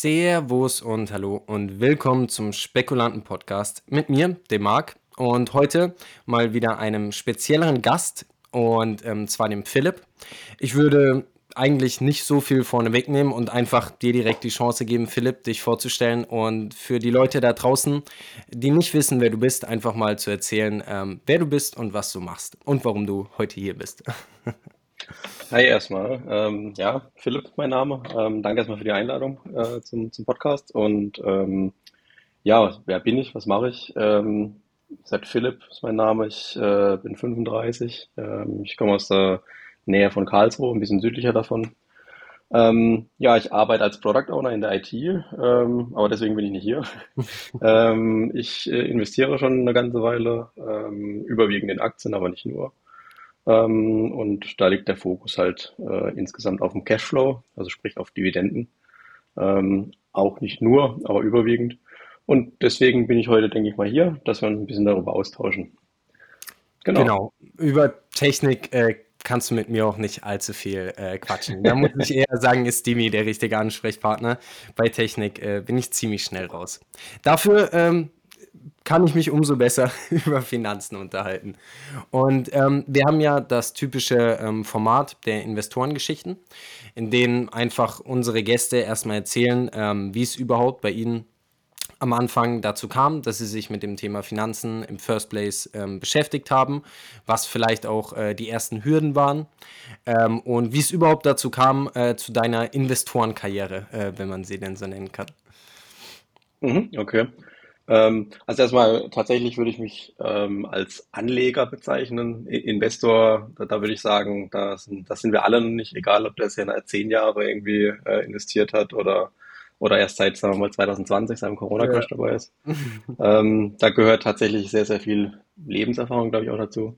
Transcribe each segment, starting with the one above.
Servus und hallo und willkommen zum Spekulanten Podcast mit mir, dem Marc, und heute mal wieder einem spezielleren Gast und ähm, zwar dem Philipp. Ich würde eigentlich nicht so viel vorne wegnehmen und einfach dir direkt die Chance geben, Philipp, dich vorzustellen und für die Leute da draußen, die nicht wissen, wer du bist, einfach mal zu erzählen, ähm, wer du bist und was du machst und warum du heute hier bist. Hi erstmal. Ähm, ja, Philipp, mein Name. Ähm, danke erstmal für die Einladung äh, zum, zum Podcast. Und ähm, ja, wer bin ich? Was mache ich? Ähm, seit Philipp ist mein Name. Ich äh, bin 35. Ähm, ich komme aus der Nähe von Karlsruhe, ein bisschen südlicher davon. Ähm, ja, ich arbeite als Product Owner in der IT, ähm, aber deswegen bin ich nicht hier. ähm, ich äh, investiere schon eine ganze Weile, ähm, überwiegend in Aktien, aber nicht nur. Ähm, und da liegt der Fokus halt äh, insgesamt auf dem Cashflow, also sprich auf Dividenden. Ähm, auch nicht nur, aber überwiegend. Und deswegen bin ich heute, denke ich mal, hier, dass wir uns ein bisschen darüber austauschen. Genau. genau. Über Technik äh, kannst du mit mir auch nicht allzu viel äh, quatschen. Da muss ich eher sagen, ist Dimi der richtige Ansprechpartner. Bei Technik äh, bin ich ziemlich schnell raus. Dafür ähm, kann ich mich umso besser über Finanzen unterhalten. Und ähm, wir haben ja das typische ähm, Format der Investorengeschichten, in denen einfach unsere Gäste erstmal erzählen, ähm, wie es überhaupt bei ihnen am Anfang dazu kam, dass sie sich mit dem Thema Finanzen im First Place ähm, beschäftigt haben, was vielleicht auch äh, die ersten Hürden waren ähm, und wie es überhaupt dazu kam, äh, zu deiner Investorenkarriere, äh, wenn man sie denn so nennen kann. Mhm, okay. Ähm, also erstmal tatsächlich würde ich mich ähm, als Anleger bezeichnen. Investor, da, da würde ich sagen, das sind, das sind wir alle nicht, egal ob der es ja zehn Jahre irgendwie äh, investiert hat oder, oder erst seit, sagen wir mal, 2020, seinem Corona-Crash ja. dabei ist. ähm, da gehört tatsächlich sehr, sehr viel Lebenserfahrung, glaube ich, auch dazu.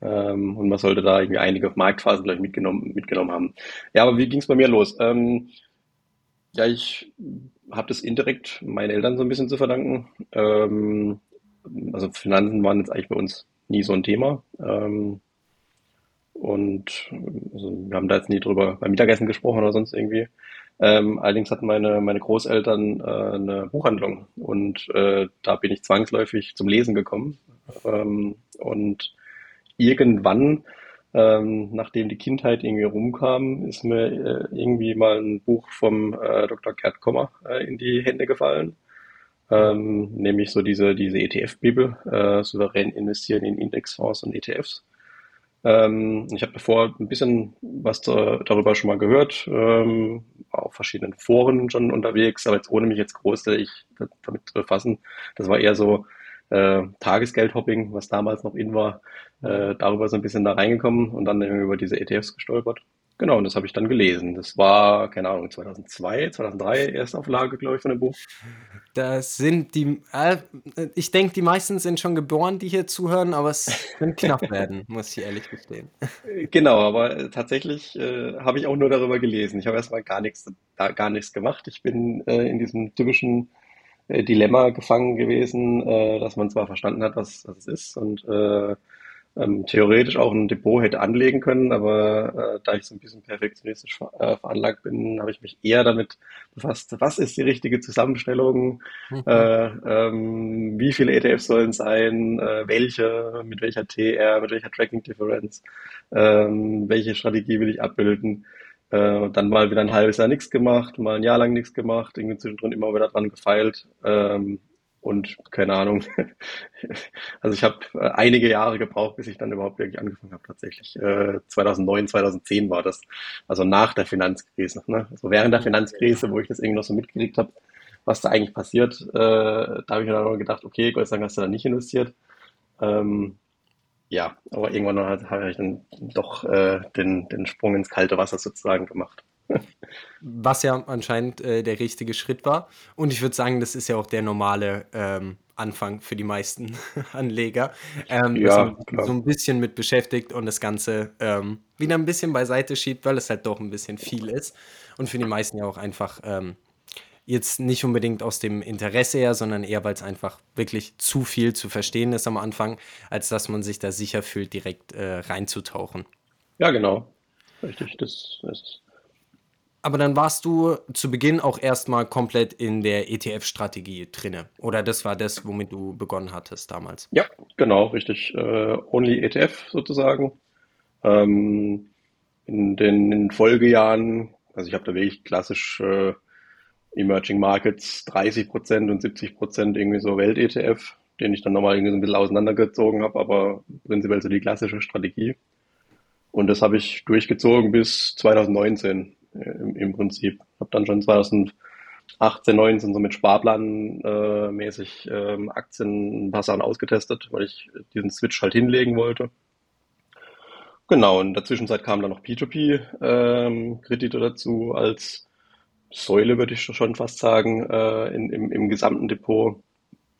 Ähm, und man sollte da irgendwie einige Marktphasen, glaube ich, mitgenommen, mitgenommen haben. Ja, aber wie ging es bei mir los? Ähm, ja, ich habe das indirekt meinen Eltern so ein bisschen zu verdanken. Ähm, also Finanzen waren jetzt eigentlich bei uns nie so ein Thema. Ähm, und also wir haben da jetzt nie drüber beim Mittagessen gesprochen oder sonst irgendwie. Ähm, allerdings hatten meine, meine Großeltern äh, eine Buchhandlung und äh, da bin ich zwangsläufig zum Lesen gekommen. Ähm, und irgendwann ähm, nachdem die Kindheit irgendwie rumkam, ist mir äh, irgendwie mal ein Buch vom äh, Dr. Gerd Kommer äh, in die Hände gefallen. Ähm, nämlich so diese, diese ETF-Bibel, äh, souverän investieren in Indexfonds und ETFs. Ähm, ich habe davor ein bisschen was da, darüber schon mal gehört, ähm, auf verschiedenen Foren schon unterwegs, aber jetzt ohne mich jetzt groß ich, damit zu befassen. Das war eher so äh, Tagesgeldhopping, was damals noch in war, äh, darüber so ein bisschen da reingekommen und dann über diese ETFs gestolpert. Genau, und das habe ich dann gelesen. Das war, keine Ahnung, 2002, 2003 Erstauflage, glaube ich, von dem Buch. Das sind die, äh, ich denke, die meisten sind schon geboren, die hier zuhören, aber es wird knapp werden, muss ich ehrlich gestehen. Genau, aber tatsächlich äh, habe ich auch nur darüber gelesen. Ich habe erstmal gar nichts, gar nichts gemacht. Ich bin äh, in diesem typischen Dilemma gefangen gewesen, äh, dass man zwar verstanden hat, was, was es ist und äh, ähm, theoretisch auch ein Depot hätte anlegen können, aber äh, da ich so ein bisschen perfektionistisch ver äh, veranlagt bin, habe ich mich eher damit befasst, was ist die richtige Zusammenstellung, mhm. äh, ähm, wie viele ETFs sollen sein, äh, welche, mit welcher TR, mit welcher Tracking Difference, ähm, welche Strategie will ich abbilden. Äh, dann mal wieder ein halbes Jahr nichts gemacht, mal ein Jahr lang nichts gemacht, irgendwie zwischendrin immer wieder dran gefeilt. Ähm, und keine Ahnung. Also ich habe äh, einige Jahre gebraucht, bis ich dann überhaupt wirklich angefangen habe tatsächlich. Äh, 2009, 2010 war das, also nach der Finanzkrise. Ne? Also während der Finanzkrise, wo ich das irgendwie noch so mitgekriegt habe, was da eigentlich passiert, äh, da habe ich mir dann gedacht, okay, Gott sei Dank hast du da nicht investiert. Ähm, ja, aber irgendwann habe ich dann doch äh, den, den Sprung ins kalte Wasser sozusagen gemacht. Was ja anscheinend äh, der richtige Schritt war. Und ich würde sagen, das ist ja auch der normale ähm, Anfang für die meisten Anleger. Ähm, ja, so ein bisschen mit beschäftigt und das Ganze ähm, wieder ein bisschen beiseite schiebt, weil es halt doch ein bisschen viel ist. Und für die meisten ja auch einfach ähm, Jetzt nicht unbedingt aus dem Interesse her, sondern eher, weil es einfach wirklich zu viel zu verstehen ist am Anfang, als dass man sich da sicher fühlt, direkt äh, reinzutauchen. Ja, genau. Richtig, das ist Aber dann warst du zu Beginn auch erstmal komplett in der ETF-Strategie drinne. Oder das war das, womit du begonnen hattest damals? Ja, genau, richtig. Äh, only ETF sozusagen. Ähm, in den in Folgejahren, also ich habe da wirklich klassisch äh, Emerging Markets 30 Prozent und 70 Prozent irgendwie so Welt-ETF, den ich dann nochmal irgendwie so ein bisschen auseinandergezogen habe, aber prinzipiell so die klassische Strategie. Und das habe ich durchgezogen bis 2019 äh, im, im Prinzip. Habe dann schon 2018, 19 so mit Sparplan äh, mäßig ähm, Aktien ein paar Sachen ausgetestet, weil ich diesen Switch halt hinlegen wollte. Genau, und in der Zwischenzeit kamen dann noch P2P-Kredite ähm, dazu als Säule, würde ich schon fast sagen, äh, in, im, im gesamten Depot.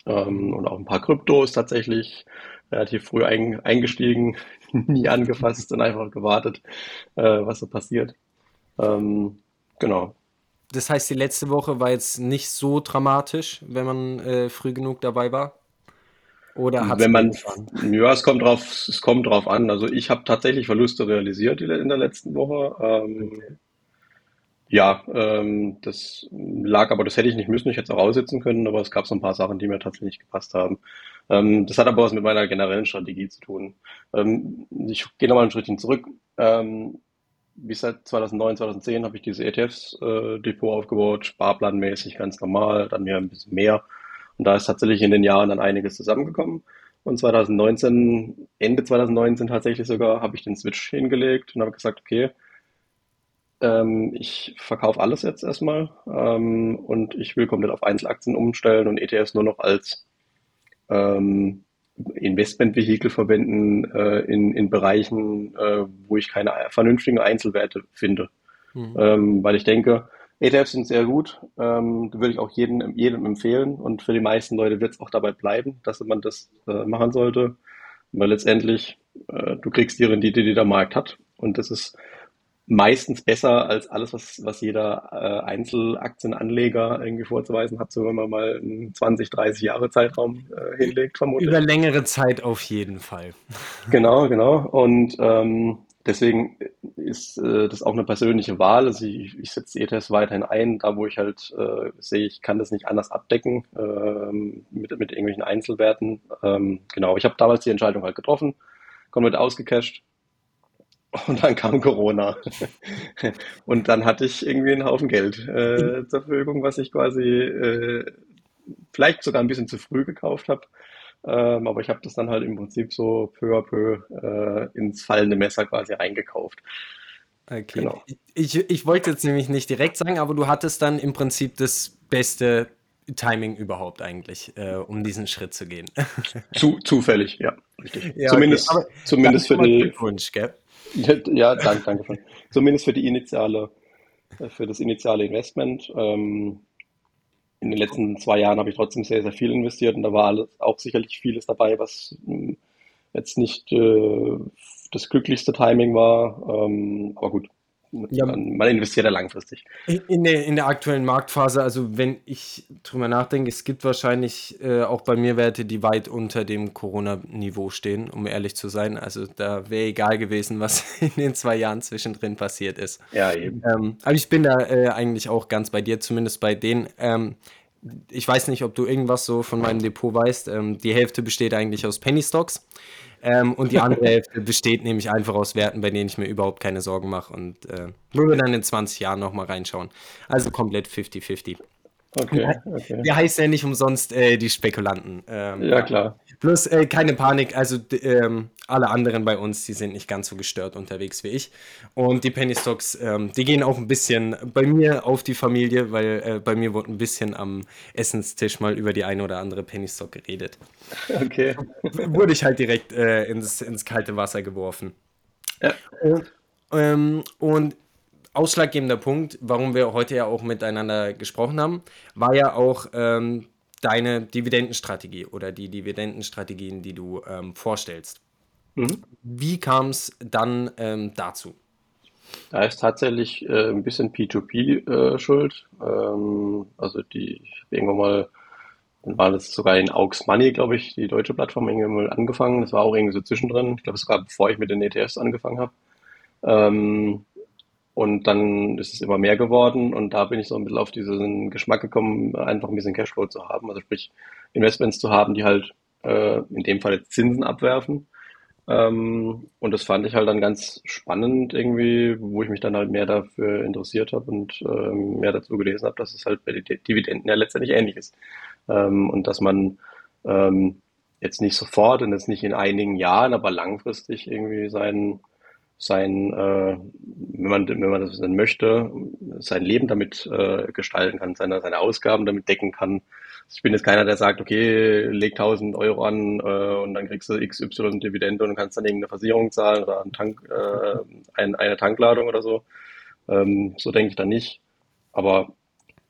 Ähm, und auch ein paar Kryptos tatsächlich relativ früh ein, eingestiegen, nie angefasst und einfach gewartet, äh, was so passiert. Ähm, genau. Das heißt, die letzte Woche war jetzt nicht so dramatisch, wenn man äh, früh genug dabei war? Oder hat Wenn man, ja, es kommt drauf, es kommt drauf an. Also ich habe tatsächlich Verluste realisiert in der letzten Woche. Ähm, okay. Ja, ähm, das lag, aber das hätte ich nicht müssen. Ich hätte es auch aussitzen können, aber es gab so ein paar Sachen, die mir tatsächlich gepasst haben. Ähm, das hat aber was mit meiner generellen Strategie zu tun. Ähm, ich gehe nochmal ein Schrittchen zurück. Ähm, wie seit 2009, 2010 habe ich diese ETFs-Depot äh, aufgebaut, sparplanmäßig, ganz normal, dann mir ein bisschen mehr. Und da ist tatsächlich in den Jahren dann einiges zusammengekommen. Und 2019, Ende 2019 tatsächlich sogar, habe ich den Switch hingelegt und habe gesagt, okay, ähm, ich verkaufe alles jetzt erstmal ähm, und ich will komplett auf Einzelaktien umstellen und ETFs nur noch als ähm, Investmentvehikel verwenden äh, in, in Bereichen, äh, wo ich keine vernünftigen Einzelwerte finde. Mhm. Ähm, weil ich denke, ETFs sind sehr gut, ähm, würde ich auch jedem, jedem empfehlen und für die meisten Leute wird es auch dabei bleiben, dass man das äh, machen sollte, weil letztendlich äh, du kriegst die Rendite, die der Markt hat und das ist meistens besser als alles, was, was jeder äh, Einzelaktienanleger irgendwie vorzuweisen hat, so wenn man mal einen 20, 30 Jahre Zeitraum äh, hinlegt, vermutlich. Über längere Zeit auf jeden Fall. Genau, genau. Und ähm, deswegen ist äh, das auch eine persönliche Wahl. Also ich, ich setze ETS weiterhin ein, da wo ich halt äh, sehe, ich kann das nicht anders abdecken ähm, mit, mit irgendwelchen Einzelwerten. Ähm, genau, ich habe damals die Entscheidung halt getroffen, komplett ausgecasht und dann kam Corona. Und dann hatte ich irgendwie einen Haufen Geld äh, zur Verfügung, was ich quasi äh, vielleicht sogar ein bisschen zu früh gekauft habe. Ähm, aber ich habe das dann halt im Prinzip so peu à peu äh, ins fallende Messer quasi eingekauft. Okay. Genau. Ich, ich wollte jetzt nämlich nicht direkt sagen, aber du hattest dann im Prinzip das beste Timing überhaupt eigentlich, äh, um diesen Schritt zu gehen. Zu, zufällig, ja. Richtig. Ja, zumindest okay. zumindest für die. Glückwunsch, gell? Ja, danke, danke schön. Zumindest für die initiale, äh, für das initiale Investment. Ähm, in den letzten zwei Jahren habe ich trotzdem sehr, sehr viel investiert und da war alles, auch sicherlich vieles dabei, was hm, jetzt nicht äh, das glücklichste Timing war. Ähm, aber gut, ja, man, investiert ja langfristig. In der, in der aktuellen Marktphase, also wenn ich drüber nachdenke, es gibt wahrscheinlich äh, auch bei mir Werte, die weit unter dem Corona-Niveau stehen, um ehrlich zu sein. Also da wäre egal gewesen, was in den zwei Jahren zwischendrin passiert ist. Ja, eben. Ähm, aber ich bin da äh, eigentlich auch ganz bei dir, zumindest bei denen. Ähm, ich weiß nicht, ob du irgendwas so von meinem Depot weißt. Ähm, die Hälfte besteht eigentlich aus Penny Stocks. Ähm, und die andere Hälfte besteht nämlich einfach aus Werten, bei denen ich mir überhaupt keine Sorgen mache und äh, würde dann in 20 Jahren nochmal reinschauen. Also komplett 50-50. Okay, okay. Der heißt ja nicht umsonst äh, die Spekulanten. Ähm, ja, klar. Plus äh, keine Panik, also ähm, alle anderen bei uns, die sind nicht ganz so gestört unterwegs wie ich. Und die Penny Stocks, ähm, die gehen auch ein bisschen bei mir auf die Familie, weil äh, bei mir wurde ein bisschen am Essenstisch mal über die eine oder andere Penny Stock geredet. Okay. Wurde ich halt direkt äh, ins, ins kalte Wasser geworfen. Ja. Und, ähm, und ausschlaggebender Punkt, warum wir heute ja auch miteinander gesprochen haben, war ja auch ähm, deine Dividendenstrategie oder die Dividendenstrategien, die du ähm, vorstellst. Mhm. Wie kam es dann ähm, dazu? Da ist tatsächlich äh, ein bisschen P2P äh, schuld. Ähm, also die, ich habe irgendwann mal, dann war das sogar in Aux Money, glaube ich, die deutsche Plattform irgendwann mal angefangen. Das war auch irgendwie so zwischendrin. Ich glaube sogar bevor ich mit den ETFs angefangen habe. Ähm, Und dann ist es immer mehr geworden und da bin ich so ein bisschen auf diesen Geschmack gekommen, einfach ein bisschen Cashflow zu haben. Also sprich, Investments zu haben, die halt äh, in dem Fall jetzt Zinsen abwerfen. Ähm, und das fand ich halt dann ganz spannend irgendwie, wo ich mich dann halt mehr dafür interessiert habe und ähm, mehr dazu gelesen habe, dass es halt bei den Dividenden ja letztendlich ähnlich ist. Ähm, und dass man ähm, jetzt nicht sofort und jetzt nicht in einigen Jahren, aber langfristig irgendwie seinen sein, äh, wenn man, wenn man das dann möchte, sein Leben damit äh, gestalten kann, seine, seine Ausgaben damit decken kann. Ich bin jetzt keiner, der sagt, okay, leg 1000 Euro an äh, und dann kriegst du XY Dividende und kannst dann irgendeine Versicherung zahlen oder einen Tank, äh, ein, eine Tankladung oder so. Ähm, so denke ich dann nicht. Aber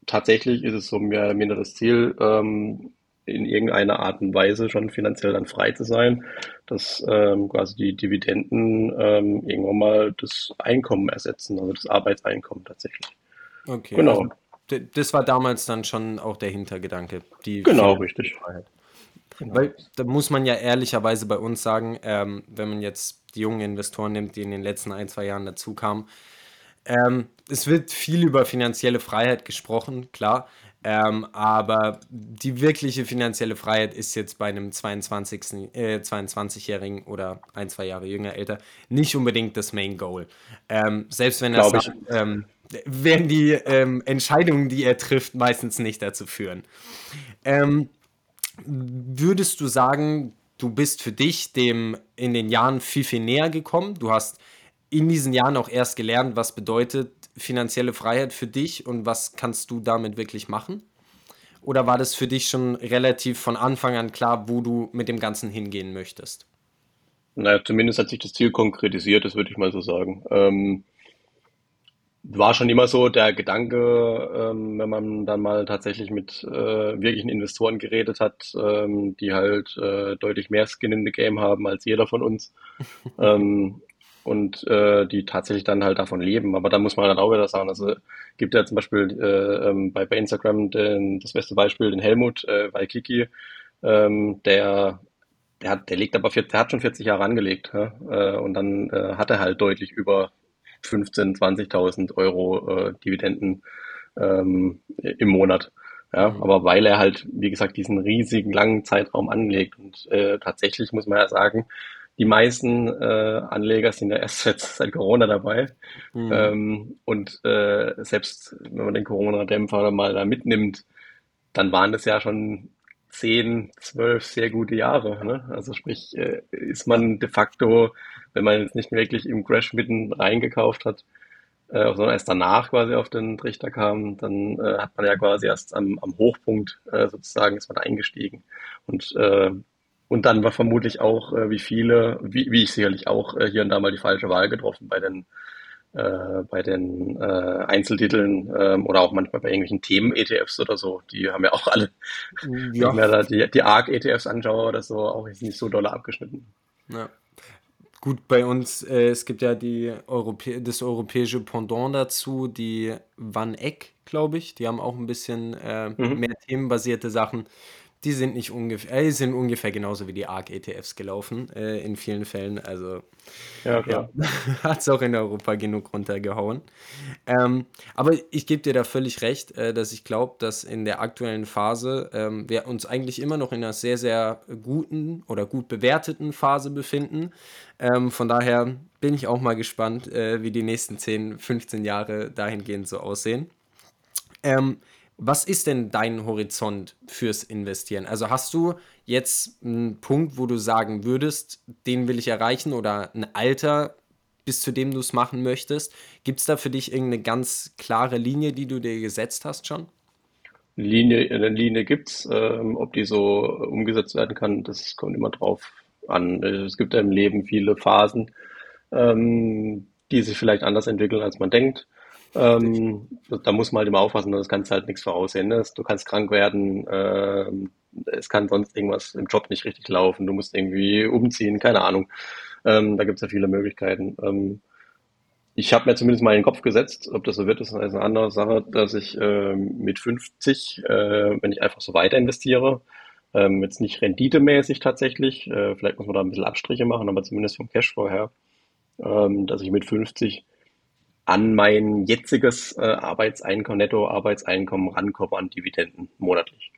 tatsächlich ist es so mehr oder minder das Ziel, ähm, in irgendeiner Art und Weise schon finanziell dann frei zu sein, dass ähm, quasi die Dividenden ähm, irgendwann mal das Einkommen ersetzen, also das Arbeitseinkommen tatsächlich. Okay, genau. Also, das war damals dann schon auch der Hintergedanke. Die genau, richtig. Freiheit. Genau. Weil da muss man ja ehrlicherweise bei uns sagen, ähm, wenn man jetzt die jungen Investoren nimmt, die in den letzten ein, zwei Jahren dazu kamen, ähm, es wird viel über finanzielle Freiheit gesprochen, klar. Ähm, aber die wirkliche finanzielle Freiheit ist jetzt bei einem 22, äh, 22-Jährigen oder ein, zwei Jahre jünger, älter, nicht unbedingt das Main Goal. Ähm, selbst wenn er sagt, ähm, werden die ähm, Entscheidungen, die er trifft, meistens nicht dazu führen. Ähm, würdest du sagen, du bist für dich dem in den Jahren viel, viel näher gekommen? Du hast in diesen Jahren auch erst gelernt, was bedeutet finanzielle Freiheit für dich und was kannst du damit wirklich machen? Oder war das für dich schon relativ von Anfang an klar, wo du mit dem Ganzen hingehen möchtest? Naja, zumindest hat sich das Ziel konkretisiert, das würde ich mal so sagen. Ähm, war schon immer so der Gedanke, ähm, wenn man dann mal tatsächlich mit äh, wirklichen Investoren geredet hat, ähm, die halt äh, deutlich mehr Skin in the Game haben als jeder von uns. und äh, die tatsächlich dann halt davon leben. Aber da muss man dann auch wieder sagen, also gibt ja zum Beispiel äh, ähm, bei, bei Instagram den, das beste Beispiel, den Helmut äh, bei Kiki, ähm, der der hat, der legt aber, der hat schon 40 Jahre angelegt, ja? äh, und dann äh, hat er halt deutlich über 15, 20.000 Euro äh, Dividenden ähm, im Monat. Ja, mhm. aber weil er halt, wie gesagt, diesen riesigen langen Zeitraum anlegt und äh, tatsächlich muss man ja sagen, die meisten äh, Anleger sind ja erst seit, seit Corona dabei. Mhm. Ähm, und äh, selbst wenn man den Corona-Dämpfer mal da mitnimmt, dann waren das ja schon zehn, zwölf sehr gute Jahre. Ne? Also sprich, äh, ist man de facto, wenn man jetzt nicht wirklich im Crash mitten reingekauft hat, äh, sondern erst danach quasi auf den Trichter kam, dann äh, hat man ja quasi erst am, am Hochpunkt äh, sozusagen ist man eingestiegen. Und äh, und dann war vermutlich auch, äh, wie viele, wie, wie ich sicherlich auch, äh, hier und da mal die falsche Wahl getroffen bei den, äh, bei den äh, Einzeltiteln ähm, oder auch manchmal bei irgendwelchen Themen-ETFs oder so. Die haben ja auch alle, ja. wenn ich da die, die ARC-ETFs anschaue oder so, auch jetzt nicht so doll abgeschnitten. Ja. Gut, bei uns, äh, es gibt ja die Europä das europäische Pendant dazu, die Van Eck, glaube ich. Die haben auch ein bisschen äh, mhm. mehr themenbasierte Sachen. Die sind nicht ungefähr, äh, sind ungefähr genauso wie die ARC-ETFs gelaufen, äh, in vielen Fällen. Also ja. Ja, hat es auch in Europa genug runtergehauen. Ähm, aber ich gebe dir da völlig recht, äh, dass ich glaube, dass in der aktuellen Phase ähm, wir uns eigentlich immer noch in einer sehr, sehr guten oder gut bewerteten Phase befinden. Ähm, von daher bin ich auch mal gespannt, äh, wie die nächsten 10, 15 Jahre dahingehend so aussehen. Ähm, was ist denn dein Horizont fürs Investieren? Also hast du jetzt einen Punkt, wo du sagen würdest, den will ich erreichen oder ein Alter, bis zu dem du es machen möchtest? Gibt es da für dich irgendeine ganz klare Linie, die du dir gesetzt hast schon? Linie, eine Linie gibt es. Ähm, ob die so umgesetzt werden kann, das kommt immer drauf an. Es gibt im Leben viele Phasen, ähm, die sich vielleicht anders entwickeln, als man denkt. Ähm, da muss man halt immer aufpassen, das kannst halt nichts voraussehen. Ne? Du kannst krank werden, äh, es kann sonst irgendwas im Job nicht richtig laufen, du musst irgendwie umziehen, keine Ahnung. Ähm, da gibt es ja viele Möglichkeiten. Ähm, ich habe mir zumindest mal in den Kopf gesetzt, ob das so wird, ist eine andere Sache, dass ich äh, mit 50, äh, wenn ich einfach so weiter investiere, ähm, jetzt nicht renditemäßig tatsächlich, äh, vielleicht muss man da ein bisschen Abstriche machen, aber zumindest vom Cashflow her, ähm, dass ich mit 50 an mein jetziges äh, Arbeitseinkommen, Netto-Arbeitseinkommen rankomme an Dividenden monatlich.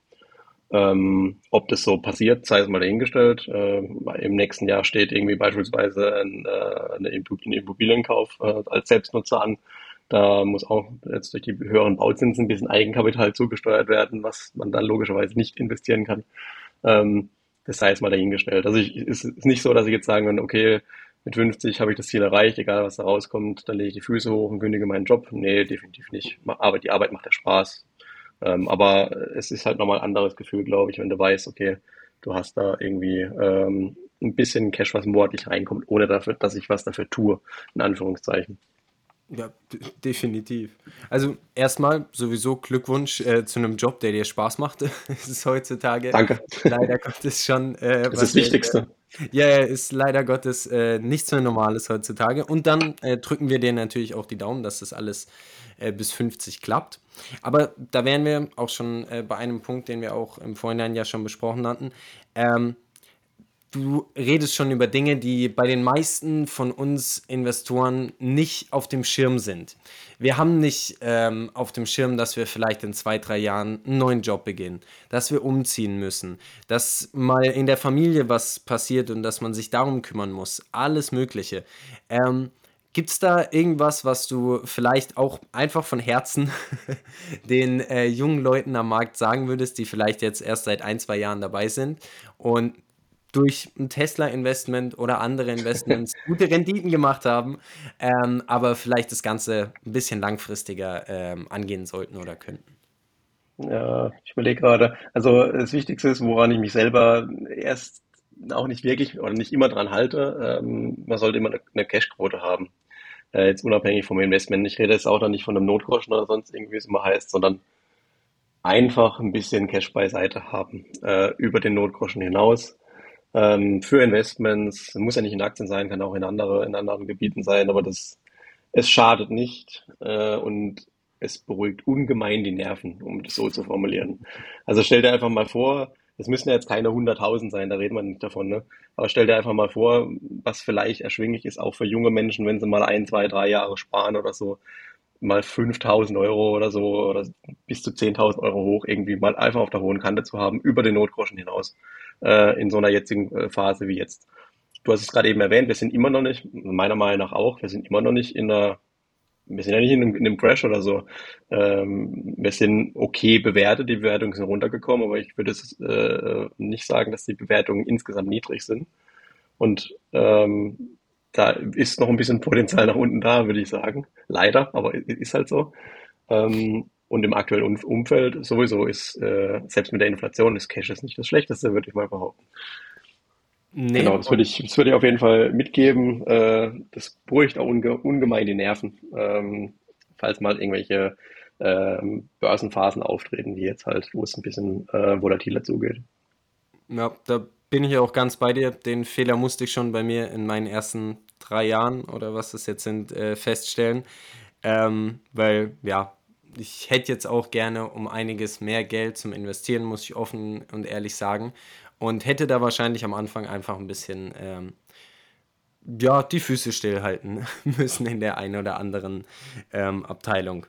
Ähm, ob das so passiert, sei es mal dahingestellt. Äh, Im nächsten Jahr steht irgendwie beispielsweise ein, äh, eine Immobilienkauf äh, als Selbstnutzer an. Da muss auch jetzt durch die höheren Bauzinsen ein bisschen Eigenkapital zugesteuert werden, was man dann logischerweise nicht investieren kann. Ähm, das sei jetzt mal dahingestellt. Also ich, es ist nicht so, dass ich jetzt sagen kann, okay, mit 50 habe ich das Ziel erreicht, egal was da rauskommt, dann lege ich die Füße hoch und kündige meinen Job. Nee, definitiv nicht. Aber die Arbeit macht ja Spaß. Ähm, aber es ist halt nochmal ein anderes Gefühl, glaube ich, wenn du weißt, okay, du hast da irgendwie ähm, ein bisschen Cash, was monatlich reinkommt, ohne dafür, dass ich was dafür tue, in Anführungszeichen. Ja, definitiv. Also erstmal sowieso Glückwunsch äh, zu einem Job, der dir Spaß macht. Es ist heutzutage Danke. leider Gottes schon. Äh, das ist das Wichtigste. Ja, ja, ist leider Gottes äh, nichts mehr Normales heutzutage. Und dann äh, drücken wir dir natürlich auch die Daumen, dass das alles äh, bis 50 klappt. Aber da wären wir auch schon äh, bei einem Punkt, den wir auch im Vorhinein ja schon besprochen hatten. Ähm, du redest schon über Dinge, die bei den meisten von uns Investoren nicht auf dem Schirm sind. Wir haben nicht ähm, auf dem Schirm, dass wir vielleicht in zwei, drei Jahren einen neuen Job beginnen, dass wir umziehen müssen, dass mal in der Familie was passiert und dass man sich darum kümmern muss. Alles Mögliche. Ähm, Gibt es da irgendwas, was du vielleicht auch einfach von Herzen den äh, jungen Leuten am Markt sagen würdest, die vielleicht jetzt erst seit ein, zwei Jahren dabei sind und durch ein Tesla-Investment oder andere Investments gute Renditen gemacht haben, ähm, aber vielleicht das Ganze ein bisschen langfristiger ähm, angehen sollten oder könnten. Ja, ich überlege gerade. Also das Wichtigste ist, woran ich mich selber erst auch nicht wirklich oder nicht immer dran halte, ähm, man sollte immer eine, Cashquote haben. Äh, jetzt unabhängig vom Investment. Ich rede jetzt auch dann nicht von einem Notgroschen oder sonst irgendwie, wie es immer heißt, sondern einfach ein bisschen Cash beiseite haben äh, über den Notgroschen hinaus ähm, für Investments. Muss ja nicht in Aktien sein, kann auch in andere, in anderen Gebieten sein, aber das, es schadet nicht äh, und es beruhigt ungemein die Nerven, um das so zu formulieren. Also stell dir einfach mal vor, es müssen ja jetzt keine 100.000 sein, da redet man nicht davon, ne? Aber stell dir einfach mal vor, was vielleicht erschwinglich ist, auch für junge Menschen, wenn sie mal ein, zwei, drei Jahre sparen oder so, mal 5.000 Euro oder so oder bis zu 10.000 Euro hoch irgendwie mal einfach auf der hohen Kante zu haben, über den Notgroschen hinaus äh, in so einer jetzigen äh, Phase wie jetzt. Du hast es gerade eben erwähnt, wir sind immer noch nicht, meiner Meinung nach auch, wir sind immer noch nicht in einer, wir sind ja nicht in einem, in einem Crash oder so. Ähm, wir sind okay bewertet, die Bewertungen sind runtergekommen, aber ich würde es äh, nicht sagen, dass die Bewertungen insgesamt niedrig sind. Und ähm, da ist noch ein bisschen Potenzial nach unten da, würde ich sagen. Leider, aber ist halt so. Ähm, und im aktuellen Umfeld sowieso ist, äh, selbst mit der Inflation, ist Cash nicht das Schlechteste, würde ich mal behaupten. Nee, genau, das würde ich, das würde ich auf jeden Fall mitgeben. Äh, das beruhigt auch unge ungemein die Nerven, ähm, falls mal irgendwelche ähm, Börsenphasen auftreten, wie jetzt halt, wo es ein bisschen äh, volatiler zugeht. Ja, da bin ich auch ganz bei dir. Den Fehler musste ich schon bei mir in meinen ersten drei Jahren oder was das jetzt sind, äh, feststellen. Ähm, weil, ja, ich hätte jetzt auch gerne um einiges mehr Geld zum Investieren, muss ich offen und ehrlich sagen. Und hätte da wahrscheinlich am Anfang einfach ein bisschen, ähm, ja, die Füße stillhalten müssen in der einen oder anderen ähm, Abteilung.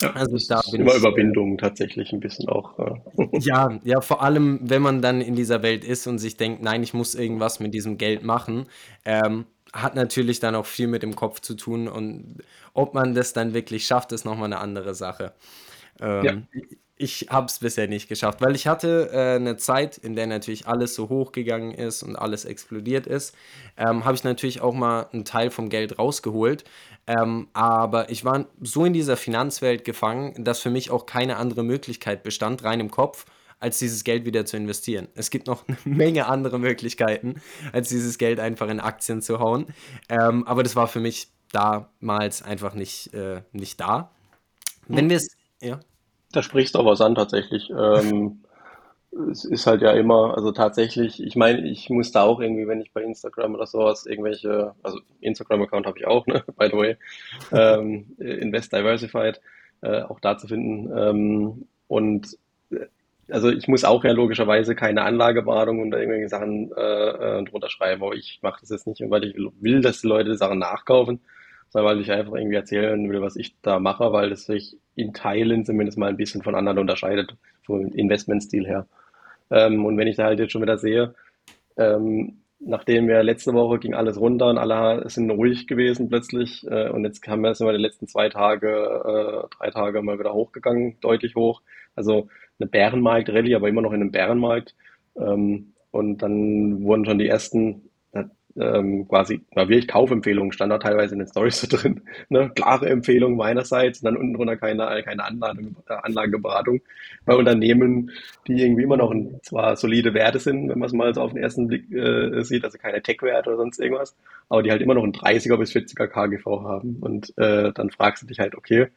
Ja, also da bin immer ich, äh, Überwindung tatsächlich ein bisschen auch. Ja, ja, vor allem, wenn man dann in dieser Welt ist und sich denkt, nein, ich muss irgendwas mit diesem Geld machen, ähm, hat natürlich dann auch viel mit dem Kopf zu tun und ob man das dann wirklich schafft, ist nochmal eine andere Sache. Ähm, ja. Ich habe es bisher nicht geschafft, weil ich hatte äh, eine Zeit, in der natürlich alles so hochgegangen ist und alles explodiert ist, ähm, habe ich natürlich auch mal einen Teil vom Geld rausgeholt. Ähm, aber ich war so in dieser Finanzwelt gefangen, dass für mich auch keine andere Möglichkeit bestand, rein im Kopf, als dieses Geld wieder zu investieren. Es gibt noch eine Menge andere Möglichkeiten, als dieses Geld einfach in Aktien zu hauen. Ähm, aber das war für mich damals einfach nicht, äh, nicht da. Wenn wir es, ja. Da sprichst du auch was an tatsächlich. Ähm, es ist halt ja immer, also tatsächlich, ich meine, ich muss da auch irgendwie, wenn ich bei Instagram oder sowas irgendwelche, also Instagram-Account habe ich auch, ne, by the way, ähm, Invest Diversified, äh, auch da zu finden. Ähm, und also ich muss auch ja logischerweise keine Anlageberatung und irgendwelche Sachen äh, äh, drunter schreiben, aber ich mache das jetzt nicht, weil ich will, dass die Leute Sachen nachkaufen, sondern weil ich einfach irgendwie erzählen will, was ich da mache, weil das sich in Teilen zumindest mal ein bisschen von anderen unterscheidet, vom Investmentstil her. Ähm, und wenn ich da halt jetzt schon wieder sehe, ähm, nachdem wir letzte Woche ging alles runter und alle sind ruhig gewesen plötzlich äh, und jetzt haben wir sind wir die letzten zwei Tage, äh, drei Tage mal wieder hochgegangen, deutlich hoch. Also eine Bärenmarkt-Rallye, aber immer noch in einem Bärenmarkt. Ähm, und dann wurden schon die ersten ähm, quasi, na, wirklich Kaufempfehlungen stand da teilweise in den Stories so drin. Ne? Klare Empfehlung meinerseits und dann unten drunter keine, keine Anlage, Anlageberatung bei Unternehmen, die irgendwie immer noch ein, zwar solide Werte sind, wenn man es mal so auf den ersten Blick äh, sieht, also keine Tech-Werte oder sonst irgendwas, aber die halt immer noch ein 30er bis 40er KGV haben. Und äh, dann fragst du dich halt, okay,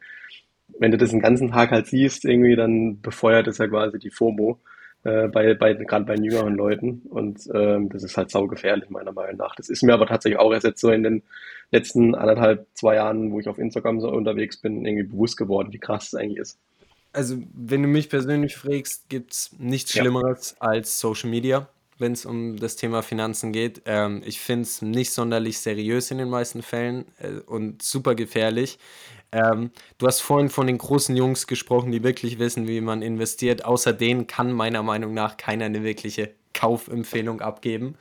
wenn du das den ganzen Tag halt siehst, irgendwie, dann befeuert es ja quasi die FOMO äh, bei, bei gerade bei jüngeren Leuten. Und ähm, das ist halt saugefährlich, meiner Meinung nach. Das ist mir aber tatsächlich auch erst jetzt so in den letzten anderthalb, zwei Jahren, wo ich auf Instagram so unterwegs bin, irgendwie bewusst geworden, wie krass es eigentlich ist. Also, wenn du mich persönlich fragst, gibt es nichts Schlimmeres ja. als Social Media, wenn es um das Thema Finanzen geht. Ähm, ich finde es nicht sonderlich seriös in den meisten Fällen äh, und super gefährlich. Ähm, du hast vorhin von den großen Jungs gesprochen, die wirklich wissen, wie man investiert. Außer denen kann meiner Meinung nach keiner eine wirkliche Kaufempfehlung abgeben.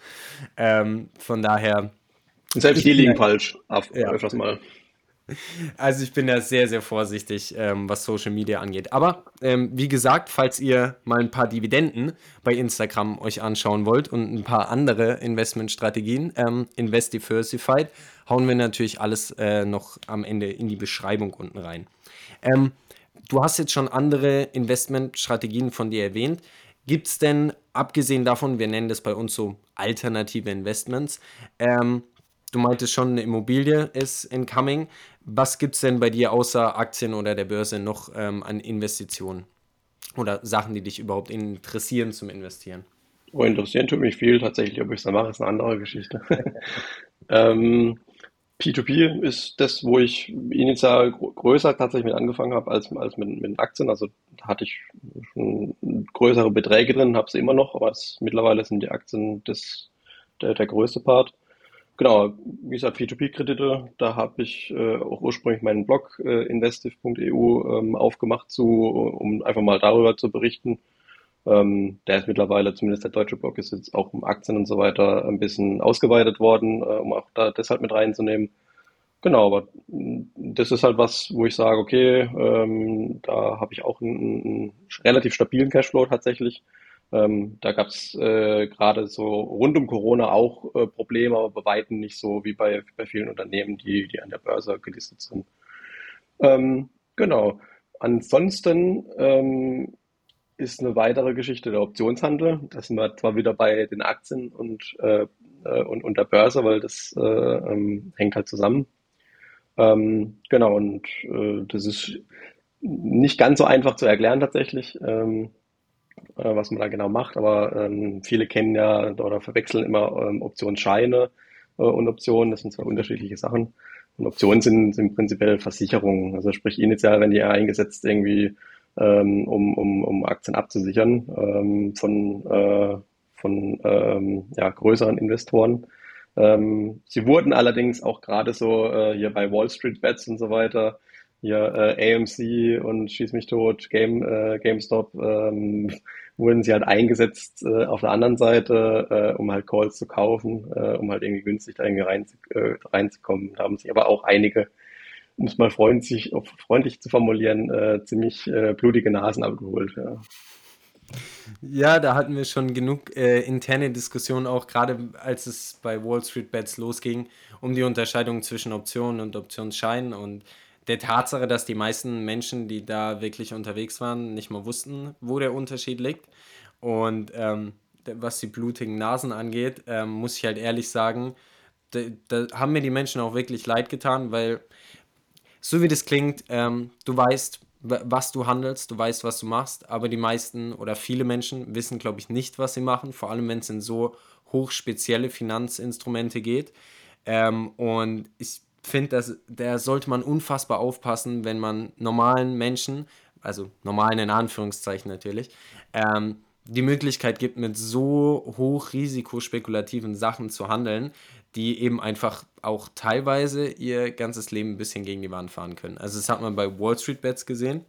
Ähm, von daher. Selbst die liegen falsch, ja. öfters mal. Also ich bin da sehr, sehr vorsichtig, ähm, was Social Media angeht. Aber ähm, wie gesagt, falls ihr mal ein paar Dividenden bei Instagram euch anschauen wollt und ein paar andere Investmentstrategien, ähm, Invest Diversified, hauen wir natürlich alles äh, noch am Ende in die Beschreibung unten rein. Ähm, du hast jetzt schon andere Investmentstrategien von dir erwähnt. Gibt es denn, abgesehen davon, wir nennen das bei uns so alternative Investments, ähm, du meintest schon, eine Immobilie ist incoming. Was gibt es denn bei dir außer Aktien oder der Börse noch ähm, an Investitionen? Oder Sachen, die dich überhaupt interessieren zum Investieren? Oh, interessieren tut mich viel tatsächlich. Ob ich es dann mache, ist eine andere Geschichte. ähm, P2P ist das, wo ich initial größer tatsächlich mit angefangen habe als, als mit, mit Aktien. Also hatte ich schon größere Beträge drin, habe sie immer noch, aber es, mittlerweile sind die Aktien das, der, der größte Part. Genau, wie gesagt, P2P-Kredite, da habe ich äh, auch ursprünglich meinen Blog äh, investive.eu ähm, aufgemacht, zu, um einfach mal darüber zu berichten. Ähm, der ist mittlerweile, zumindest der deutsche Blog, ist jetzt auch um Aktien und so weiter ein bisschen ausgeweitet worden, äh, um auch da deshalb mit reinzunehmen. Genau, aber das ist halt was, wo ich sage, okay, ähm, da habe ich auch einen, einen relativ stabilen Cashflow tatsächlich. Ähm, da gab es äh, gerade so rund um Corona auch äh, Probleme, aber bei weitem nicht so wie bei, bei vielen Unternehmen, die, die an der Börse gelistet sind. Ähm, genau. Ansonsten ähm, ist eine weitere Geschichte der Optionshandel. Da sind wir zwar wieder bei den Aktien und, äh, äh und, und der Börse, weil das äh, ähm, hängt halt zusammen. Ähm, genau, und äh, das ist nicht ganz so einfach zu erklären tatsächlich. Ähm, äh, was man da genau macht, aber ähm, viele kennen ja oder verwechseln immer ähm, Optionsscheine äh, und Optionen. Das sind zwei unterschiedliche Sachen. Und Optionen sind, sind prinzipiell Versicherungen. Also sprich initial werden die eingesetzt irgendwie, ähm, um, um, um Aktien abzusichern ähm, von, äh, von ähm, ja, größeren Investoren. Ähm, sie wurden allerdings auch gerade so äh, hier bei Wall Street Bets und so weiter hier äh, AMC und Schieß mich tot, Game, äh, GameStop, ähm, wurden sie halt eingesetzt äh, auf der anderen Seite, äh, um halt Calls zu kaufen, äh, um halt irgendwie günstig da irgendwie rein, äh, reinzukommen. Da haben sich aber auch einige, um es mal freundlich, freundlich zu formulieren, äh, ziemlich äh, blutige Nasen abgeholt. Ja. Ja, da hatten wir schon genug äh, interne Diskussionen, auch gerade als es bei Wall Street Bets losging, um die Unterscheidung zwischen Optionen und Optionsscheinen und der Tatsache, dass die meisten Menschen, die da wirklich unterwegs waren, nicht mal wussten, wo der Unterschied liegt. Und ähm, was die blutigen Nasen angeht, ähm, muss ich halt ehrlich sagen, da, da, haben mir die Menschen auch wirklich leid getan, weil so wie das klingt, ähm, du weißt, was du handelst, du weißt, was du machst, aber die meisten oder viele Menschen wissen, glaube ich, nicht, was sie machen, vor allem wenn es in so hochspezielle Finanzinstrumente geht. Ähm, und ich finde, dass da sollte man unfassbar aufpassen, wenn man normalen Menschen, also normalen in Anführungszeichen natürlich, ähm, die Möglichkeit gibt, mit so hochrisikospekulativen Sachen zu handeln, die eben einfach auch teilweise ihr ganzes Leben ein bisschen gegen die Wand fahren können. Also das hat man bei Wall Street Bets gesehen.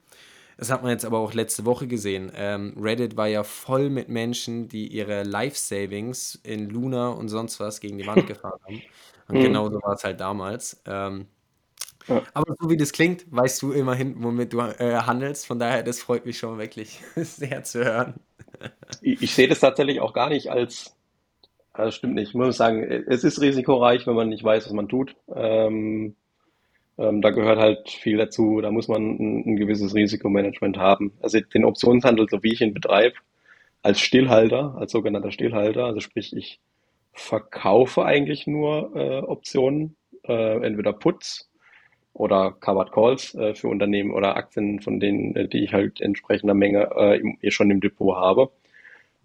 Das hat man jetzt aber auch letzte Woche gesehen. Ähm, Reddit war ja voll mit Menschen, die ihre Life Savings in Luna und sonst was gegen die Wand gefahren haben. Und mhm. genau so war es halt damals. Ähm, ja. Aber so wie das klingt, weißt du immerhin, womit du äh, handelst. Von daher, das freut mich schon wirklich sehr zu hören. Ich, ich sehe das tatsächlich auch gar nicht als, also stimmt nicht. Ich muss sagen, es ist risikoreich, wenn man nicht weiß, was man tut. Ähm, ähm, da gehört halt viel dazu. Da muss man ein, ein, gewisses Risikomanagement haben. Also den Optionshandel, so wie ich ihn betreibe, als Stillhalter, als sogenannter Stillhalter, also sprich, ich verkaufe eigentlich nur äh, Optionen, äh, entweder Puts oder Covered Calls äh, für Unternehmen oder Aktien, von denen, äh, die ich halt entsprechender Menge äh, eh schon im Depot habe.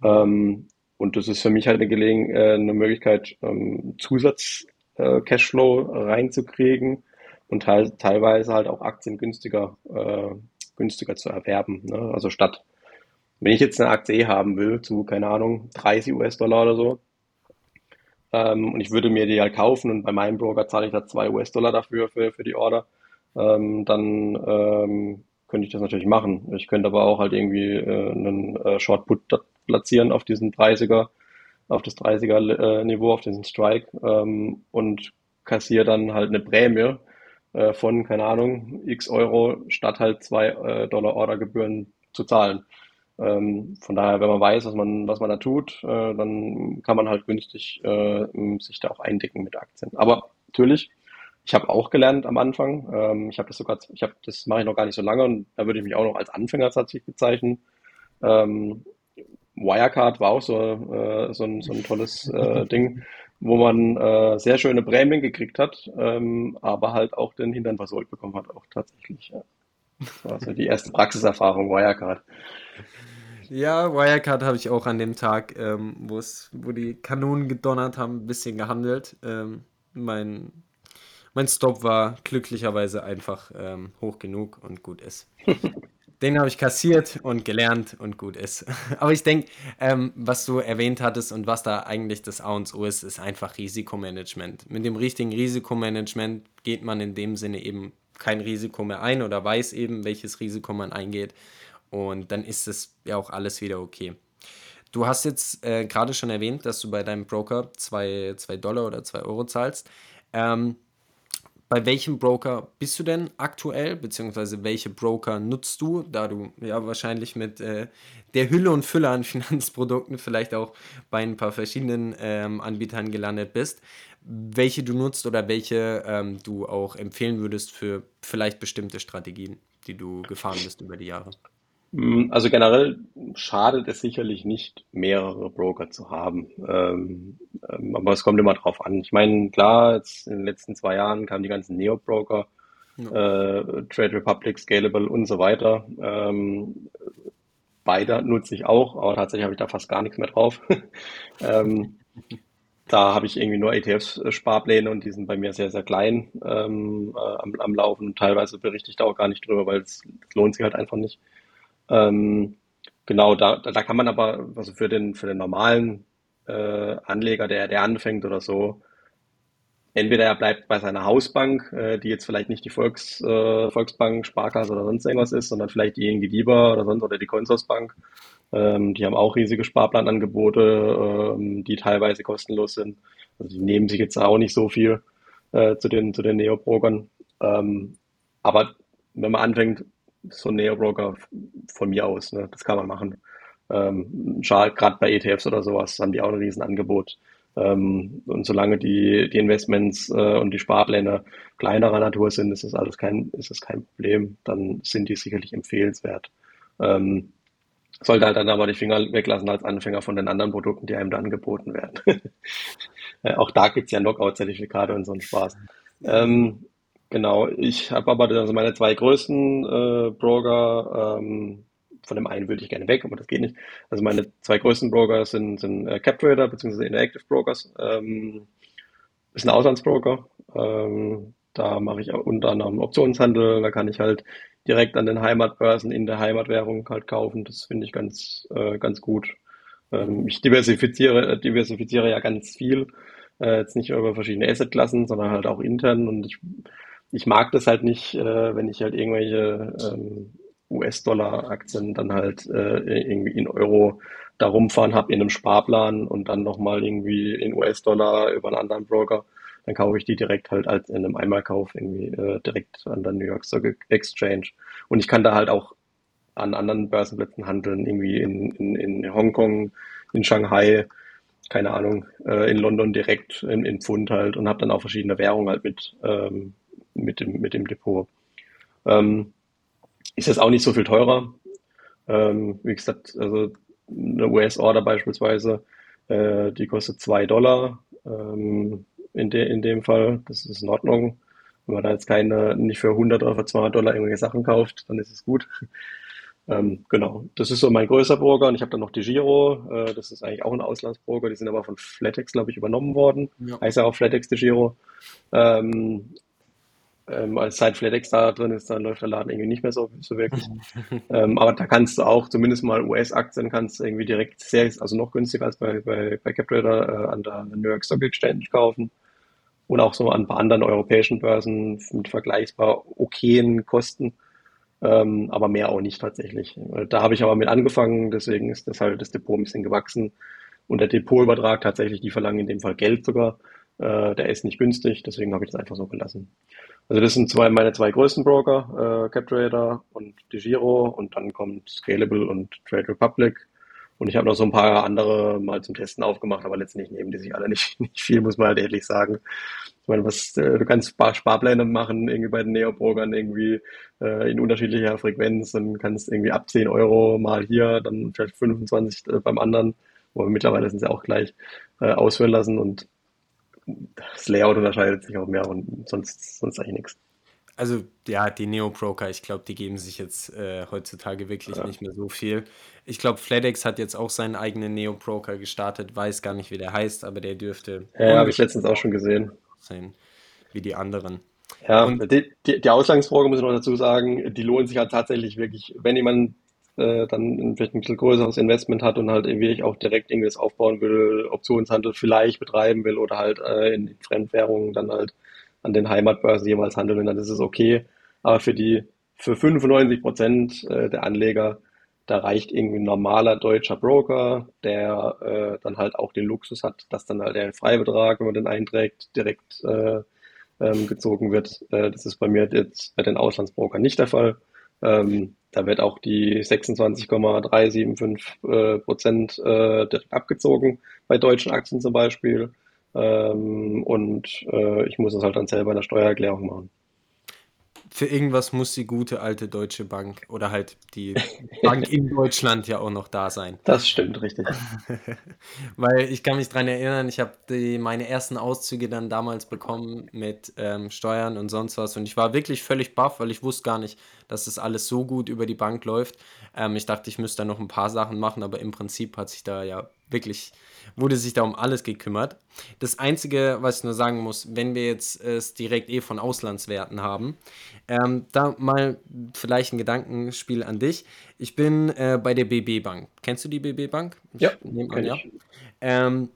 Ähm, und das ist für mich halt eine, Gelegen äh, eine Möglichkeit, ähm, Zusatz-Cashflow äh, reinzukriegen und teil teilweise halt auch Aktien günstiger, äh, günstiger zu erwerben. Ne? Also statt, wenn ich jetzt eine Aktie haben will zu, keine Ahnung, 30 US-Dollar oder so, ähm, und ich würde mir die halt kaufen und bei meinem Broker zahle ich da 2 US-Dollar dafür, für, für die Order, ähm, dann ähm, könnte ich das natürlich machen. Ich könnte aber auch halt irgendwie äh, einen äh, Short Put platzieren auf diesen 30er, auf das 30er äh, Niveau, auf diesen Strike ähm, und kassiere dann halt eine Prämie äh, von, keine Ahnung, x Euro statt halt 2 äh, Dollar Ordergebühren zu zahlen. Ähm, von daher, wenn man weiß, was man, was man da tut, äh, dann kann man halt günstig äh, sich da auch eindecken mit Aktien. Aber natürlich, ich habe auch gelernt am Anfang. Ähm, ich habe das sogar, ich habe das mache ich noch gar nicht so lange und da würde ich mich auch noch als Anfänger tatsächlich bezeichnen. Ähm, Wirecard war auch so, äh, so, ein, so ein tolles äh, Ding, wo man äh, sehr schöne Prämien gekriegt hat, ähm, aber halt auch den Hintern versohlt bekommen hat, auch tatsächlich. Ja. Das war so die erste Praxiserfahrung Wirecard. Ja, Wirecard habe ich auch an dem Tag, ähm, wo die Kanonen gedonnert haben, ein bisschen gehandelt. Ähm, mein, mein Stop war glücklicherweise einfach ähm, hoch genug und gut ist. Den habe ich kassiert und gelernt und gut ist. Aber ich denke, ähm, was du erwähnt hattest und was da eigentlich das A und O ist, ist einfach Risikomanagement. Mit dem richtigen Risikomanagement geht man in dem Sinne eben kein Risiko mehr ein oder weiß eben, welches Risiko man eingeht. Und dann ist es ja auch alles wieder okay. Du hast jetzt äh, gerade schon erwähnt, dass du bei deinem Broker 2 Dollar oder 2 Euro zahlst. Ähm, bei welchem Broker bist du denn aktuell, beziehungsweise welche Broker nutzt du, da du ja wahrscheinlich mit äh, der Hülle und Fülle an Finanzprodukten vielleicht auch bei ein paar verschiedenen ähm, Anbietern gelandet bist, welche du nutzt oder welche ähm, du auch empfehlen würdest für vielleicht bestimmte Strategien, die du gefahren bist über die Jahre? Mm, also generell schadet es sicherlich nicht, mehrere Broker zu haben. Ähm, ähm, aber es kommt immer drauf an. Ich meine, klar, jetzt in den letzten zwei Jahren kamen die ganzen Neo-Broker, ja. äh, Trade Republic, Scalable und so weiter. Ähm, beide nutze ich auch, aber tatsächlich habe ich da fast gar nichts mehr drauf. ähm, da habe ich irgendwie nur ETFs-Sparpläne und die sind bei mir sehr, sehr klein ähm, äh, am, am Laufen. Teilweise berichte ich da auch gar nicht drüber, weil es lohnt sich halt einfach nicht. Ähm, genau, da, da kann man aber, also für den, für den normalen äh, Anleger, der, der anfängt oder so, entweder er bleibt bei seiner Hausbank, äh, die jetzt vielleicht nicht die Volks, äh, Volksbank, Sparkasse oder sonst irgendwas ist, sondern vielleicht die ING DIBA oder sonst oder die Consorsbank. Ähm, die haben auch riesige Sparplanangebote, ähm, die teilweise kostenlos sind. Also die nehmen sich jetzt auch nicht so viel äh, zu den, zu den Neobrokern. Ähm, aber wenn man anfängt, so ein Neo-Broker von mir aus. Ne? Das kann man machen. Ähm, Gerade bei ETFs oder sowas haben die auch ein Riesenangebot. Ähm, und solange die, die Investments äh, und die Sparpläne kleinerer Natur sind, ist das alles kein, ist das kein Problem. Dann sind die sicherlich empfehlenswert. Ähm, sollte halt dann aber die Finger weglassen als Anfänger von den anderen Produkten, die einem da angeboten werden. äh, auch da gibt's ja Knockout-Zertifikate und so einen Spaß. Ähm, Genau, ich habe aber also meine zwei größten äh, Broker, ähm, von dem einen würde ich gerne weg, aber das geht nicht. Also meine zwei größten Broker sind, sind äh, CapTrader bzw. Interactive Brokers. Ähm, ist ein Auslandsbroker. Ähm, da mache ich unter anderem Optionshandel. Da kann ich halt direkt an den Heimatbörsen in der Heimatwährung halt kaufen. Das finde ich ganz, äh, ganz gut. Ähm, ich diversifiziere, diversifiziere ja ganz viel. Äh, jetzt nicht über verschiedene Assetklassen, sondern halt auch intern. Und ich, ich mag das halt nicht, äh, wenn ich halt irgendwelche ähm, US-Dollar-Aktien dann halt äh, irgendwie in Euro da rumfahren habe in einem Sparplan und dann nochmal irgendwie in US-Dollar über einen anderen Broker. Dann kaufe ich die direkt halt als in einem Einmalkauf irgendwie äh, direkt an der New York Stock Exchange. Und ich kann da halt auch an anderen Börsenplätzen handeln, irgendwie in, in, in Hongkong, in Shanghai, keine Ahnung, äh, in London direkt in, in Pfund halt und habe dann auch verschiedene Währungen halt mit, ähm, mit, dem, mit dem Depot. Ähm, ist jetzt auch nicht so viel teurer. Ähm, wie gesagt, also eine US-Order beispielsweise, äh, die kostet zwei Dollar ähm, in, de, in dem Fall. Das ist in Ordnung. Wenn man da jetzt keine, nicht für 100 oder für 200 Dollar irgendwelche Sachen kauft, dann ist es gut. Ähm, genau, das ist so mein größter Broker und ich habe dann noch die Giro, äh, das ist eigentlich auch ein Auslandsbroker, die sind aber von Flatex, glaube ich, übernommen worden. Ja. Heißt ja auch Flatex de Giro. Ähm, ähm, als seit FedEx da drin ist, dann läuft der Laden irgendwie nicht mehr so, so wirklich. ähm, aber da kannst du auch zumindest mal US-Aktien kannst du irgendwie direkt sehr, also noch günstiger als bei, bei, bei CapTrader äh, an der New York Stock Exchange kaufen. Und auch so an ein paar anderen europäischen Börsen mit vergleichbar okayen Kosten. Ähm, aber mehr auch nicht tatsächlich. Da habe ich aber mit angefangen, deswegen ist das halt das Depot ein bisschen gewachsen. Und der Depotübertrag tatsächlich, die verlangen in dem Fall Geld sogar. Äh, der ist nicht günstig, deswegen habe ich das einfach so gelassen. Also das sind zwei, meine zwei größten Broker, äh, CapTrader und DeGiro und dann kommt Scalable und Trade Republic. Und ich habe noch so ein paar andere mal zum Testen aufgemacht, aber letztendlich nehmen die sich alle nicht, nicht viel, muss man halt ehrlich sagen. Ich meine, was, äh, du kannst Spar Sparpläne machen, irgendwie bei den Neo-Brokern irgendwie äh, in unterschiedlicher Frequenz und kannst irgendwie ab 10 Euro mal hier, dann vielleicht 25 äh, beim anderen, wo mittlerweile sind sie auch gleich, äh, ausführen lassen und das Layout unterscheidet sich auch mehr und sonst, sonst eigentlich nichts. Also ja, die Neo-Broker, ich glaube, die geben sich jetzt äh, heutzutage wirklich ja. nicht mehr so viel. Ich glaube, FedEx hat jetzt auch seinen eigenen Neo-Broker gestartet, weiß gar nicht, wie der heißt, aber der dürfte. Ja, habe ich letztens auch schon gesehen. Sein, wie die anderen. Ja, und die, die, die Ausgangsfrage muss ich noch dazu sagen, die lohnen sich halt tatsächlich wirklich, wenn jemand äh, dann vielleicht ein bisschen größeres Investment hat und halt irgendwie auch direkt irgendwas aufbauen will, Optionshandel vielleicht betreiben will oder halt äh, in, in Fremdwährungen dann halt an den Heimatbörsen jeweils handeln, dann ist es okay. Aber für die, für 95 Prozent äh, der Anleger, da reicht irgendwie ein normaler deutscher Broker, der äh, dann halt auch den Luxus hat, dass dann halt der Freibetrag, wenn man den einträgt, direkt äh, ähm, gezogen wird. Äh, das ist bei mir jetzt bei den Auslandsbrokern nicht der Fall. Ähm, da wird auch die 26,375 äh, Prozent äh, direkt abgezogen bei deutschen Aktien zum Beispiel. Ähm, und äh, ich muss es halt dann selber in der Steuererklärung machen für irgendwas muss die gute alte Deutsche Bank oder halt die Bank in Deutschland ja auch noch da sein. Das stimmt, richtig. Weil ich kann mich daran erinnern, ich habe meine ersten Auszüge dann damals bekommen mit ähm, Steuern und sonst was und ich war wirklich völlig baff, weil ich wusste gar nicht, dass das alles so gut über die Bank läuft. Ähm, ich dachte, ich müsste da noch ein paar Sachen machen, aber im Prinzip hat sich da ja wirklich wurde sich da um alles gekümmert. Das Einzige, was ich nur sagen muss, wenn wir jetzt es direkt eh von Auslandswerten haben, ähm, da mal vielleicht ein Gedankenspiel an dich. Ich bin äh, bei der BB Bank. Kennst du die BB Bank? Ich ja, nehme an, ja. Ich, ähm,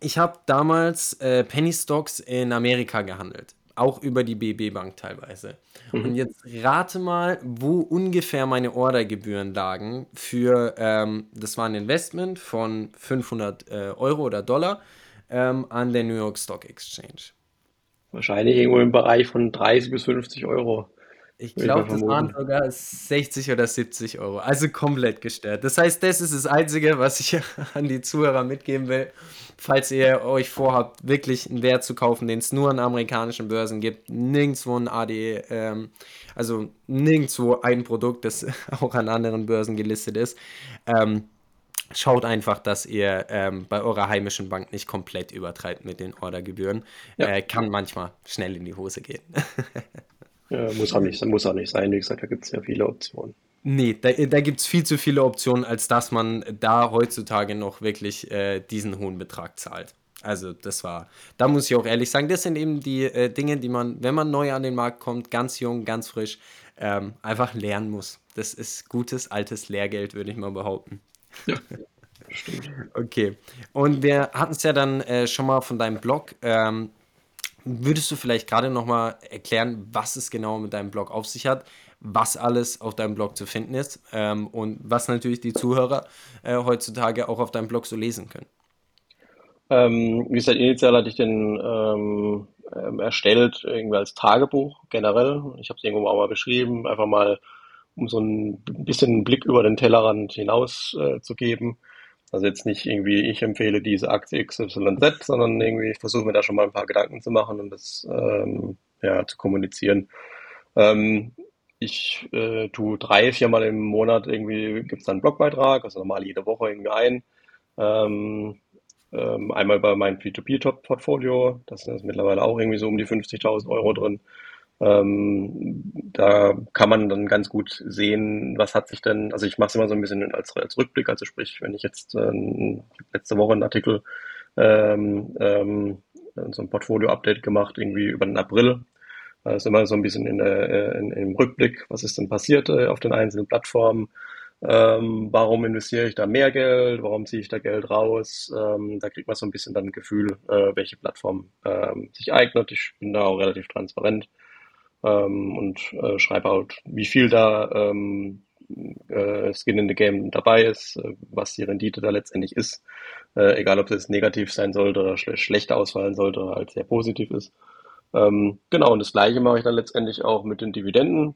ich habe damals äh, Penny Stocks in Amerika gehandelt auch über die BB Bank teilweise. Mhm. Und jetzt rate mal, wo ungefähr meine Ordergebühren lagen für, ähm, das war ein Investment von 500 äh, Euro oder Dollar ähm, an der New York Stock Exchange. Wahrscheinlich irgendwo im Bereich von 30 bis 50 Euro. Ich glaube, das waren sogar 60 oder 70 Euro. Also komplett gestört. Das heißt, das ist das Einzige, was ich an die Zuhörer mitgeben will. Falls ihr euch vorhabt, wirklich einen Wert zu kaufen, den es nur an amerikanischen Börsen gibt, nirgendwo ein AD, ähm, also nirgendwo ein Produkt, das auch an anderen Börsen gelistet ist, ähm, schaut einfach, dass ihr ähm, bei eurer heimischen Bank nicht komplett übertreibt mit den Ordergebühren. Ja. Äh, kann manchmal schnell in die Hose gehen. Ja, muss, auch nicht, muss auch nicht sein. Wie gesagt, da gibt es ja viele Optionen. Nee, da, da gibt es viel zu viele Optionen, als dass man da heutzutage noch wirklich äh, diesen hohen Betrag zahlt. Also das war, da muss ich auch ehrlich sagen, das sind eben die äh, Dinge, die man, wenn man neu an den Markt kommt, ganz jung, ganz frisch, ähm, einfach lernen muss. Das ist gutes, altes Lehrgeld, würde ich mal behaupten. Ja. Stimmt. Okay. Und wir hatten es ja dann äh, schon mal von deinem Blog. Ähm, würdest du vielleicht gerade noch mal erklären, was es genau mit deinem Blog auf sich hat, was alles auf deinem Blog zu finden ist ähm, und was natürlich die Zuhörer äh, heutzutage auch auf deinem Blog so lesen können? Ähm, wie gesagt, initial hatte ich den ähm, ähm, erstellt, irgendwie als Tagebuch generell. Ich habe es irgendwo auch mal beschrieben, einfach mal, um so ein bisschen einen Blick über den Tellerrand hinaus äh, zu geben. Also jetzt nicht irgendwie, ich empfehle diese Aktie XYZ, sondern irgendwie, ich versuche mir da schon mal ein paar Gedanken zu machen und das ähm, ja, zu kommunizieren. Ähm, ich äh, tue drei, viermal im Monat irgendwie, gibt es einen Blogbeitrag, also normal jede Woche irgendwie ein. Ähm, ähm, einmal bei meinem P2P-Portfolio, da ist mittlerweile auch irgendwie so um die 50.000 Euro drin. Ähm, da kann man dann ganz gut sehen, was hat sich denn, also ich mache es immer so ein bisschen als, als Rückblick, also sprich, wenn ich jetzt äh, letzte Woche einen Artikel, ähm, ähm, so ein Portfolio-Update gemacht, irgendwie über den April. Da ist immer so ein bisschen in, äh, in, im Rückblick, was ist denn passiert äh, auf den einzelnen Plattformen, ähm, warum investiere ich da mehr Geld? Warum ziehe ich da Geld raus? Ähm, da kriegt man so ein bisschen dann ein Gefühl, äh, welche Plattform ähm, sich eignet. Ich bin da auch relativ transparent ähm, und äh, schreibe halt, wie viel da ähm, äh, Skin in the Game dabei ist, äh, was die Rendite da letztendlich ist. Äh, egal, ob es negativ sein sollte oder schle schlechter ausfallen sollte oder halt sehr positiv ist. Ähm, genau, und das gleiche mache ich dann letztendlich auch mit den Dividenden.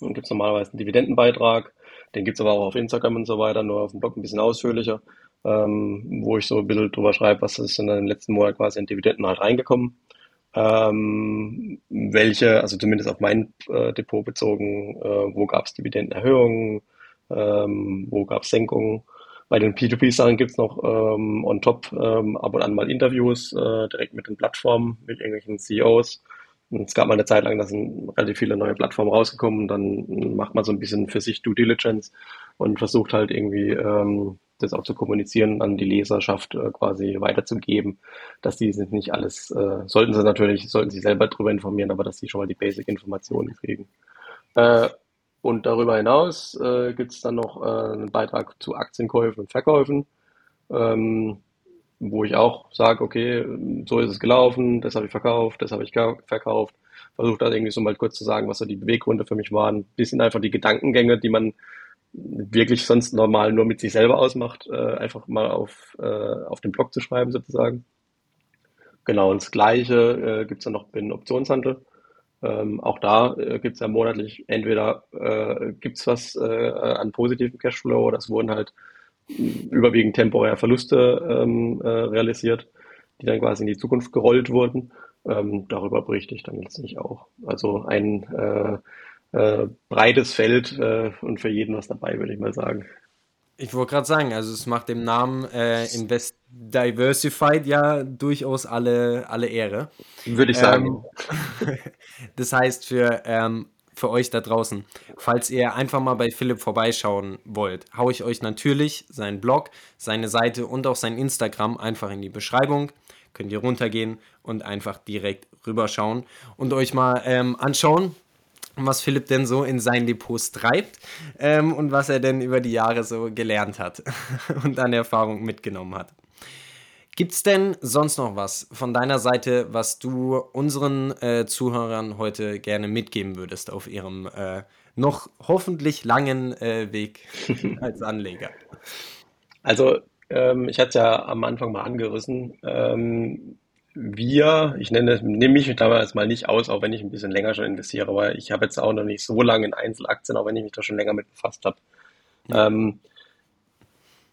Dann gibt es normalerweise einen Dividendenbeitrag den gibt's aber auch auf Instagram und so weiter, nur auf dem Blog ein bisschen ausführlicher, ähm, wo ich so ein bisschen drüber schreibe, was ist in den letzten Monaten quasi in Dividenden halt reingekommen. Ähm, welche, also zumindest auf mein äh, Depot bezogen, äh, wo gab's Dividendenerhöhungen, ähm, wo gab's Senkungen. Bei den P2P-Sachen gibt's noch ähm, on top ähm, ab und an mal Interviews äh, direkt mit den Plattformen, mit irgendwelchen CEOs es gab mal eine Zeit lang, da sind relativ viele neue Plattformen rausgekommen. Dann macht man so ein bisschen für sich Due Diligence und versucht halt irgendwie ähm, das auch zu kommunizieren, an die Leserschaft äh, quasi weiterzugeben, dass die sind nicht alles, äh, sollten sie natürlich, sollten sie selber darüber informieren, aber dass sie schon mal die Basic-Informationen kriegen. Äh, und darüber hinaus äh, gibt es dann noch äh, einen Beitrag zu Aktienkäufen und Verkäufen. Ähm, wo ich auch sage, okay, so ist es gelaufen, das habe ich verkauft, das habe ich verkauft. Versuche da irgendwie so mal kurz zu sagen, was so die Beweggründe für mich waren. Das sind einfach die Gedankengänge, die man wirklich sonst normal nur mit sich selber ausmacht, äh, einfach mal auf, äh, auf den Blog zu schreiben sozusagen. Genau, und das Gleiche äh, gibt es dann noch den Optionshandel. Ähm, auch da äh, gibt es ja monatlich entweder äh, gibt es was äh, an positiven Cashflow oder es wurden halt überwiegend temporär Verluste ähm, äh, realisiert, die dann quasi in die Zukunft gerollt wurden. Ähm, darüber berichte ich dann letztlich auch. Also ein äh, äh, breites Feld äh, und für jeden was dabei, würde ich mal sagen. Ich wollte gerade sagen, also es macht dem Namen äh, Invest Diversified ja durchaus alle, alle Ehre. Würde ich sagen. Ähm, das heißt, für ähm, für euch da draußen. Falls ihr einfach mal bei Philipp vorbeischauen wollt, haue ich euch natürlich seinen Blog, seine Seite und auch sein Instagram einfach in die Beschreibung. Könnt ihr runtergehen und einfach direkt rüberschauen und euch mal ähm, anschauen, was Philipp denn so in seinen Depots treibt ähm, und was er denn über die Jahre so gelernt hat und an Erfahrung mitgenommen hat. Gibt es denn sonst noch was von deiner Seite, was du unseren äh, Zuhörern heute gerne mitgeben würdest auf ihrem äh, noch hoffentlich langen äh, Weg als Anleger? Also, ähm, ich hatte es ja am Anfang mal angerissen. Ähm, wir, ich nenne, nehme mich damals mal nicht aus, auch wenn ich ein bisschen länger schon investiere, weil ich habe jetzt auch noch nicht so lange in Einzelaktien, auch wenn ich mich da schon länger mit befasst habe. Ja. Ähm,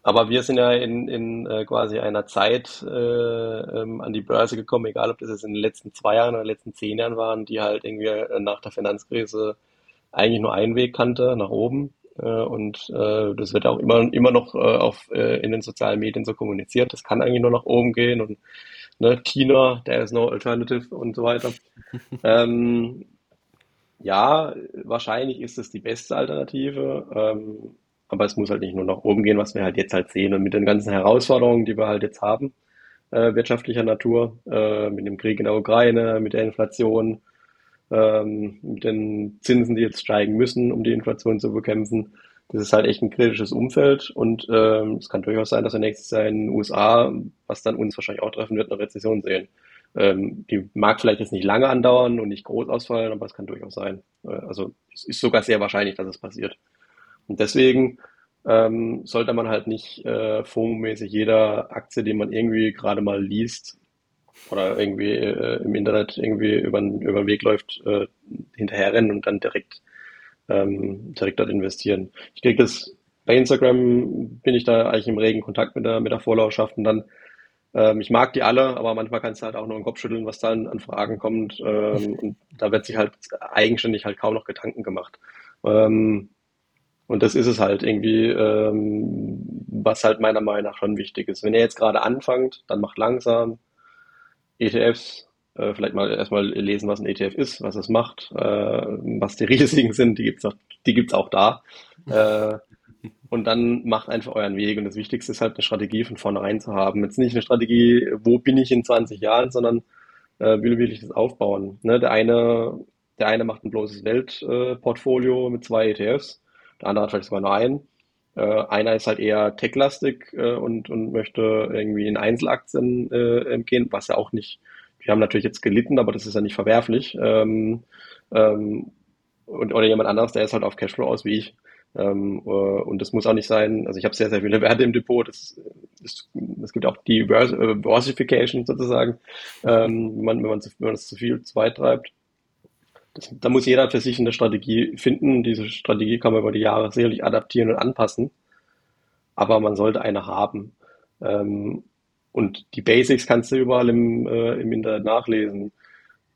aber wir sind ja in, in äh, quasi einer Zeit äh, ähm, an die Börse gekommen, egal ob das jetzt in den letzten zwei Jahren oder letzten zehn Jahren waren, die halt irgendwie äh, nach der Finanzkrise eigentlich nur einen Weg kannte, nach oben. Äh, und äh, das wird auch immer, immer noch äh, auf, in den sozialen Medien so kommuniziert. Das kann eigentlich nur nach oben gehen und ne, China, there is no alternative und so weiter. ähm, ja, wahrscheinlich ist es die beste Alternative. Ähm, aber es muss halt nicht nur nach oben gehen, was wir halt jetzt halt sehen. Und mit den ganzen Herausforderungen, die wir halt jetzt haben, äh, wirtschaftlicher Natur, äh, mit dem Krieg in der Ukraine, mit der Inflation, ähm, mit den Zinsen, die jetzt steigen müssen, um die Inflation zu bekämpfen, das ist halt echt ein kritisches Umfeld und ähm, es kann durchaus sein, dass wir nächstes Jahr in den USA, was dann uns wahrscheinlich auch treffen wird, eine Rezession sehen. Ähm, die mag vielleicht jetzt nicht lange andauern und nicht groß ausfallen, aber es kann durchaus sein. Äh, also es ist sogar sehr wahrscheinlich, dass es passiert. Und deswegen ähm, sollte man halt nicht äh, FOMO-mäßig jeder Aktie, die man irgendwie gerade mal liest oder irgendwie äh, im Internet irgendwie über, über den Weg läuft, äh, hinterherrennen und dann direkt, ähm, direkt dort investieren. Ich kriege das bei Instagram bin ich da eigentlich im regen Kontakt mit der, mit der Vorlaufschaft und dann ähm, ich mag die alle, aber manchmal kannst du halt auch nur den Kopf schütteln, was dann an Fragen kommt. Ähm, und da wird sich halt eigenständig halt kaum noch Gedanken gemacht. Ähm, und das ist es halt irgendwie, ähm, was halt meiner Meinung nach schon wichtig ist. Wenn ihr jetzt gerade anfangt, dann macht langsam ETFs, äh, vielleicht mal erstmal lesen, was ein ETF ist, was es macht, äh, was die Risiken sind, die gibt's auch, gibt's auch da. Äh, und dann macht einfach euren Weg. Und das Wichtigste ist halt eine Strategie von vornherein zu haben. Jetzt nicht eine Strategie, wo bin ich in 20 Jahren, sondern äh, wie will ich das aufbauen. Ne? Der eine, der eine macht ein bloßes Weltportfolio äh, mit zwei ETFs, der andere hat vielleicht sogar nur einen. Äh, einer ist halt eher techlastig äh, und, und möchte irgendwie in Einzelaktien äh, gehen, was ja auch nicht, wir haben natürlich jetzt gelitten, aber das ist ja nicht verwerflich. Ähm, ähm, und, oder jemand anderes, der ist halt auf Cashflow aus wie ich. Ähm, äh, und das muss auch nicht sein, also ich habe sehr, sehr viele Werte im Depot, das, das, es gibt auch die Diversification sozusagen, ähm, wenn, man, wenn, man, wenn man das zu viel zu weit treibt. Das, da muss jeder für sich eine Strategie finden. Diese Strategie kann man über die Jahre sicherlich adaptieren und anpassen, aber man sollte eine haben. Ähm, und die Basics kannst du überall im, äh, im Internet nachlesen.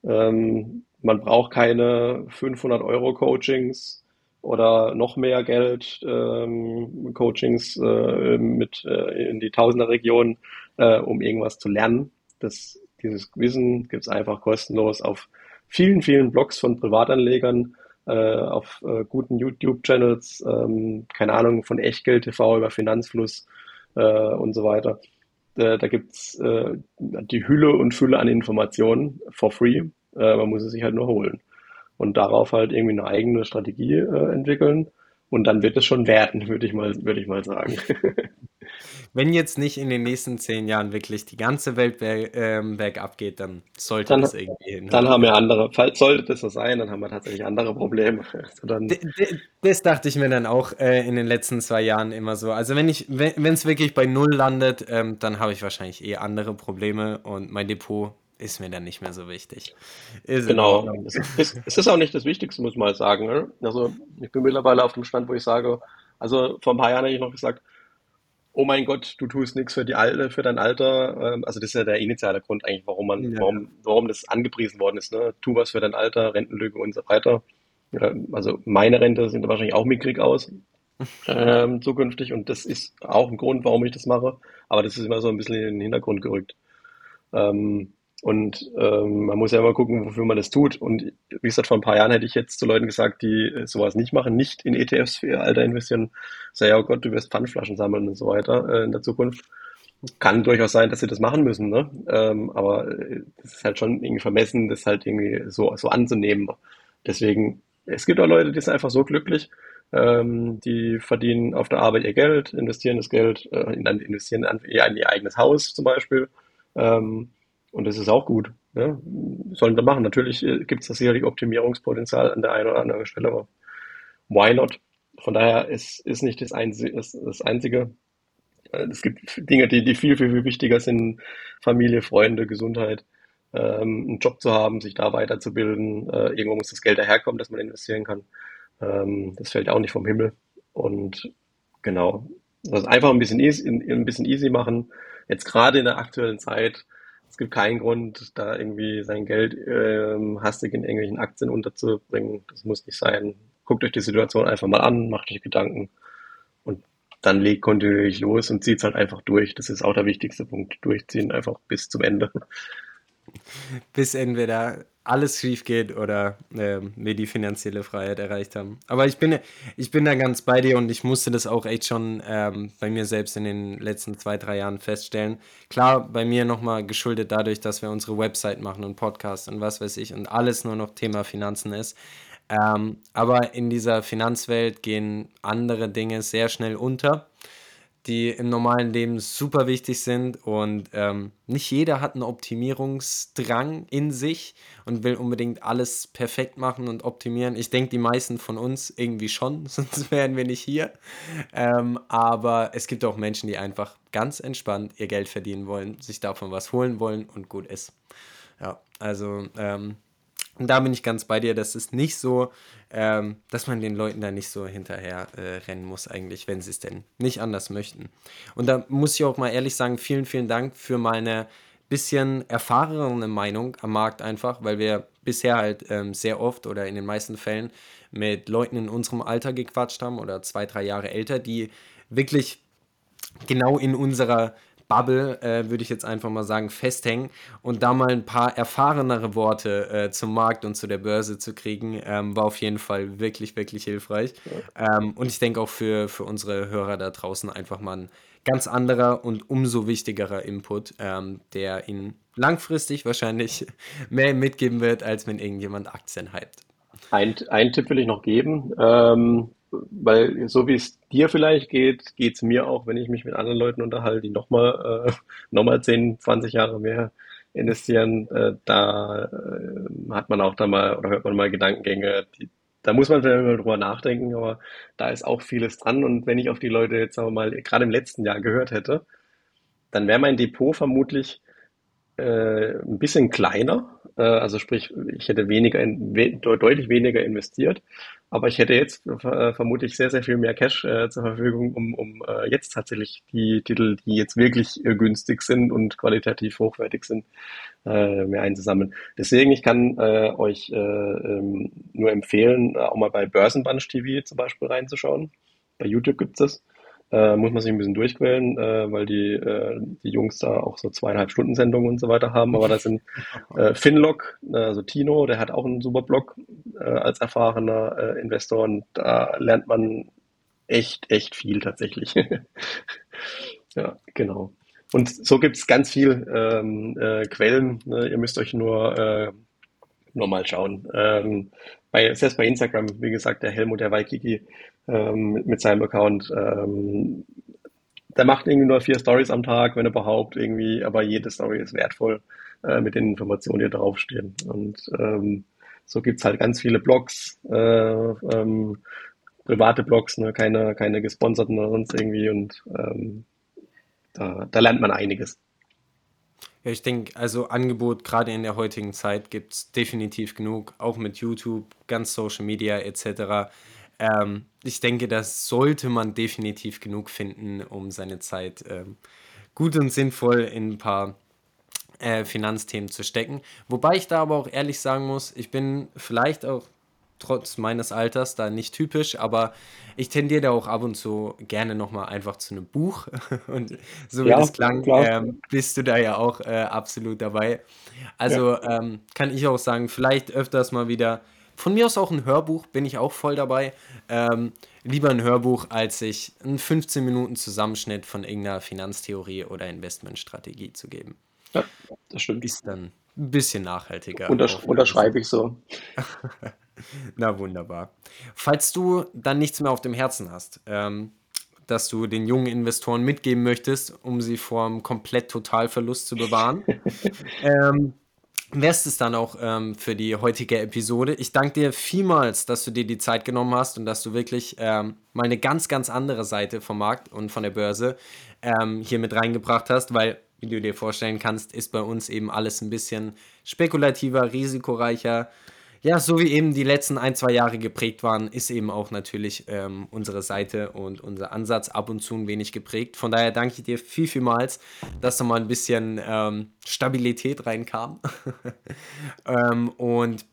Ähm, man braucht keine 500 Euro Coachings, oder noch mehr Geld, ähm, Coachings äh, mit äh, in die Tausenderregion, äh, um irgendwas zu lernen. Das, dieses Wissen gibt's einfach kostenlos auf vielen, vielen Blogs von Privatanlegern, äh, auf äh, guten YouTube-Channels, ähm, keine Ahnung, von Echtgeld TV über Finanzfluss äh, und so weiter. Äh, da gibt's äh, die Hülle und Fülle an Informationen for free. Äh, man muss es sich halt nur holen und darauf halt irgendwie eine eigene Strategie äh, entwickeln. Und dann wird es schon werden, würde ich mal, würde ich mal sagen. Wenn jetzt nicht in den nächsten zehn Jahren wirklich die ganze Welt berg, ähm, bergab geht, dann sollte dann, das irgendwie hin. Dann haben wir andere, falls sollte das so sein, dann haben wir tatsächlich andere Probleme. Also das dachte ich mir dann auch äh, in den letzten zwei Jahren immer so. Also wenn ich, wenn es wirklich bei null landet, ähm, dann habe ich wahrscheinlich eh andere Probleme und mein Depot ist mir dann nicht mehr so wichtig. Ist genau. Es ist, es ist auch nicht das Wichtigste, muss man halt sagen. Ne? Also ich bin mittlerweile auf dem Stand, wo ich sage, also vor ein paar Jahren habe ich noch gesagt, oh mein Gott, du tust nichts für die Alte, für dein Alter. Ähm, also das ist ja der initiale Grund eigentlich, warum man, ja. warum, warum das angepriesen worden ist. Ne? Tu was für dein Alter, Rentenlüge und so weiter. Also meine Rente sind wahrscheinlich auch mickrig aus. ähm, zukünftig und das ist auch ein Grund, warum ich das mache, aber das ist immer so ein bisschen in den Hintergrund gerückt. Ähm, und ähm, man muss ja immer gucken, wofür man das tut. Und wie gesagt, vor ein paar Jahren hätte ich jetzt zu Leuten gesagt, die äh, sowas nicht machen, nicht in ETFs für ihr Alter investieren. Sei ja, oh Gott, du wirst Pfandflaschen sammeln und so weiter äh, in der Zukunft. Kann durchaus sein, dass sie das machen müssen, ne? Ähm, aber äh, das ist halt schon irgendwie vermessen, das halt irgendwie so, so anzunehmen. Deswegen, es gibt auch Leute, die sind einfach so glücklich, ähm, die verdienen auf der Arbeit ihr Geld, investieren das Geld, äh, in, investieren in, in ihr eigenes Haus zum Beispiel. Ähm, und das ist auch gut. Ja? Sollen wir machen. Natürlich äh, gibt es da sicherlich Optimierungspotenzial an der einen oder anderen Stelle, aber why not? Von daher ist, ist nicht das Einzige, das, das Einzige. Äh, es gibt Dinge, die, die viel, viel, viel wichtiger sind. Familie, Freunde, Gesundheit, ähm, einen Job zu haben, sich da weiterzubilden. Äh, irgendwo muss das Geld daherkommen, dass man investieren kann. Ähm, das fällt auch nicht vom Himmel. Und genau, also einfach ein bisschen easy, ein bisschen easy machen. Jetzt gerade in der aktuellen Zeit es gibt keinen Grund, da irgendwie sein Geld ähm, hastig in irgendwelchen Aktien unterzubringen. Das muss nicht sein. Guckt euch die Situation einfach mal an, macht euch Gedanken und dann legt kontinuierlich los und zieht es halt einfach durch. Das ist auch der wichtigste Punkt. Durchziehen einfach bis zum Ende. Bis entweder alles schief geht oder äh, wir die finanzielle Freiheit erreicht haben. Aber ich bin, ich bin da ganz bei dir und ich musste das auch echt schon ähm, bei mir selbst in den letzten zwei, drei Jahren feststellen. Klar, bei mir nochmal geschuldet dadurch, dass wir unsere Website machen und Podcast und was weiß ich und alles nur noch Thema Finanzen ist. Ähm, aber in dieser Finanzwelt gehen andere Dinge sehr schnell unter die im normalen Leben super wichtig sind und ähm, nicht jeder hat einen Optimierungsdrang in sich und will unbedingt alles perfekt machen und optimieren. Ich denke, die meisten von uns irgendwie schon, sonst wären wir nicht hier. Ähm, aber es gibt auch Menschen, die einfach ganz entspannt ihr Geld verdienen wollen, sich davon was holen wollen und gut ist. Ja, also ähm, und da bin ich ganz bei dir. Das ist nicht so, ähm, dass man den Leuten da nicht so hinterher äh, rennen muss, eigentlich, wenn sie es denn nicht anders möchten. Und da muss ich auch mal ehrlich sagen, vielen, vielen Dank für meine bisschen erfahrenere Meinung am Markt einfach, weil wir bisher halt ähm, sehr oft oder in den meisten Fällen mit Leuten in unserem Alter gequatscht haben oder zwei, drei Jahre älter, die wirklich genau in unserer Bubble, äh, würde ich jetzt einfach mal sagen, festhängen und da mal ein paar erfahrenere Worte äh, zum Markt und zu der Börse zu kriegen, ähm, war auf jeden Fall wirklich, wirklich hilfreich. Ähm, und ich denke auch für, für unsere Hörer da draußen einfach mal ein ganz anderer und umso wichtigerer Input, ähm, der ihnen langfristig wahrscheinlich mehr mitgeben wird, als wenn irgendjemand Aktien hypt. Ein, einen Tipp will ich noch geben. Ähm, weil so wie es dir vielleicht geht, geht es mir auch, wenn ich mich mit anderen Leuten unterhalte, die nochmal äh, noch mal 10, 20 Jahre mehr investieren. Äh, da äh, hat man auch da mal oder hört man mal Gedankengänge, die, da muss man vielleicht mal drüber nachdenken, aber da ist auch vieles dran. Und wenn ich auf die Leute jetzt sagen wir mal gerade im letzten Jahr gehört hätte, dann wäre mein Depot vermutlich äh, ein bisschen kleiner. Äh, also sprich, ich hätte weniger, in, we, deutlich weniger investiert, aber ich hätte jetzt äh, vermutlich sehr, sehr viel mehr Cash äh, zur Verfügung, um, um äh, jetzt tatsächlich die Titel, die jetzt wirklich äh, günstig sind und qualitativ hochwertig sind, äh, mehr einzusammeln. Deswegen, ich kann äh, euch äh, ähm, nur empfehlen, auch mal bei Börsenbunch TV zum Beispiel reinzuschauen. Bei YouTube gibt's das. Äh, muss man sich ein bisschen durchquälen, äh, weil die, äh, die Jungs da auch so zweieinhalb Stunden Sendungen und so weiter haben. Aber da sind äh, Finlock, äh, also Tino, der hat auch einen super Blog äh, als erfahrener Investor und da lernt man echt, echt viel tatsächlich. ja, genau. Und so gibt's ganz viel ähm, äh, Quellen. Ne? Ihr müsst euch nur, nur mal schauen. Ähm, bei, selbst bei Instagram, wie gesagt, der Helmut, der Waikiki, ähm, mit, seinem Account. Ähm, der macht irgendwie nur vier Stories am Tag, wenn überhaupt irgendwie, aber jede Story ist wertvoll äh, mit den Informationen, die draufstehen. Und ähm, so gibt's halt ganz viele Blogs, äh, ähm, private Blogs, ne? keine, keine gesponserten oder sonst irgendwie und ähm, da, da lernt man einiges. Ja, ich denke, also Angebot gerade in der heutigen Zeit gibt es definitiv genug, auch mit YouTube, ganz Social Media etc. Ähm, ich denke, das sollte man definitiv genug finden, um seine Zeit ähm, gut und sinnvoll in ein paar äh, Finanzthemen zu stecken. Wobei ich da aber auch ehrlich sagen muss, ich bin vielleicht auch trotz meines Alters da nicht typisch, aber ich tendiere da auch ab und zu gerne nochmal einfach zu einem Buch. und so wie ja, das klang, ähm, bist du da ja auch äh, absolut dabei. Also ja. ähm, kann ich auch sagen, vielleicht öfters mal wieder von mir aus auch ein Hörbuch, bin ich auch voll dabei. Ähm, lieber ein Hörbuch, als sich einen 15 Minuten Zusammenschnitt von irgendeiner Finanztheorie oder Investmentstrategie zu geben. Ja, das stimmt. Ist dann ein bisschen nachhaltiger. Untersch unterschreibe ich so. Na wunderbar. Falls du dann nichts mehr auf dem Herzen hast, ähm, dass du den jungen Investoren mitgeben möchtest, um sie vor einem komplett Totalverlust zu bewahren, ähm, wärst es dann auch ähm, für die heutige Episode. Ich danke dir vielmals, dass du dir die Zeit genommen hast und dass du wirklich ähm, mal eine ganz, ganz andere Seite vom Markt und von der Börse ähm, hier mit reingebracht hast, weil, wie du dir vorstellen kannst, ist bei uns eben alles ein bisschen spekulativer, risikoreicher ja, so wie eben die letzten ein, zwei Jahre geprägt waren, ist eben auch natürlich ähm, unsere Seite und unser Ansatz ab und zu ein wenig geprägt. Von daher danke ich dir viel, vielmals, dass da mal ein bisschen ähm, Stabilität reinkam. ähm, und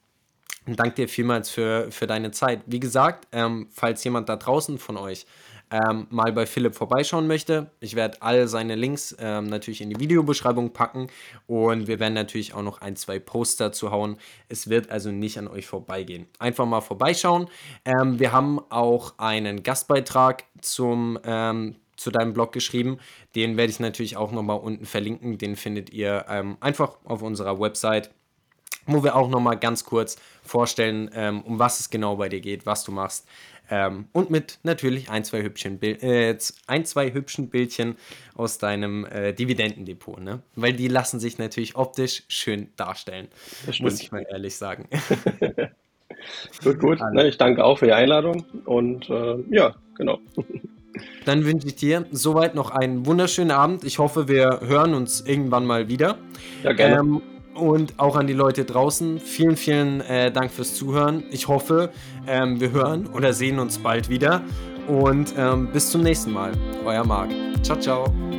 danke dir vielmals für, für deine Zeit. Wie gesagt, ähm, falls jemand da draußen von euch ähm, mal bei Philipp vorbeischauen möchte, ich werde all seine Links ähm, natürlich in die Videobeschreibung packen und wir werden natürlich auch noch ein, zwei Poster zu hauen. Es wird also nicht an euch vorbeigehen. Einfach mal vorbeischauen. Ähm, wir haben auch einen Gastbeitrag zum ähm, zu deinem Blog geschrieben. Den werde ich natürlich auch nochmal unten verlinken. Den findet ihr ähm, einfach auf unserer Website wo wir auch nochmal ganz kurz vorstellen, ähm, um was es genau bei dir geht, was du machst. Ähm, und mit natürlich ein, zwei hübschen, Bil äh, ein, zwei hübschen Bildchen aus deinem äh, Dividendendepot, ne? Weil die lassen sich natürlich optisch schön darstellen. Muss ich mal ehrlich sagen. gut, gut. Ne, ich danke auch für die Einladung und äh, ja, genau. Dann wünsche ich dir soweit noch einen wunderschönen Abend. Ich hoffe, wir hören uns irgendwann mal wieder. Ja, gerne. Ähm, und auch an die Leute draußen. Vielen, vielen äh, Dank fürs Zuhören. Ich hoffe, ähm, wir hören oder sehen uns bald wieder. Und ähm, bis zum nächsten Mal. Euer Marc. Ciao, ciao.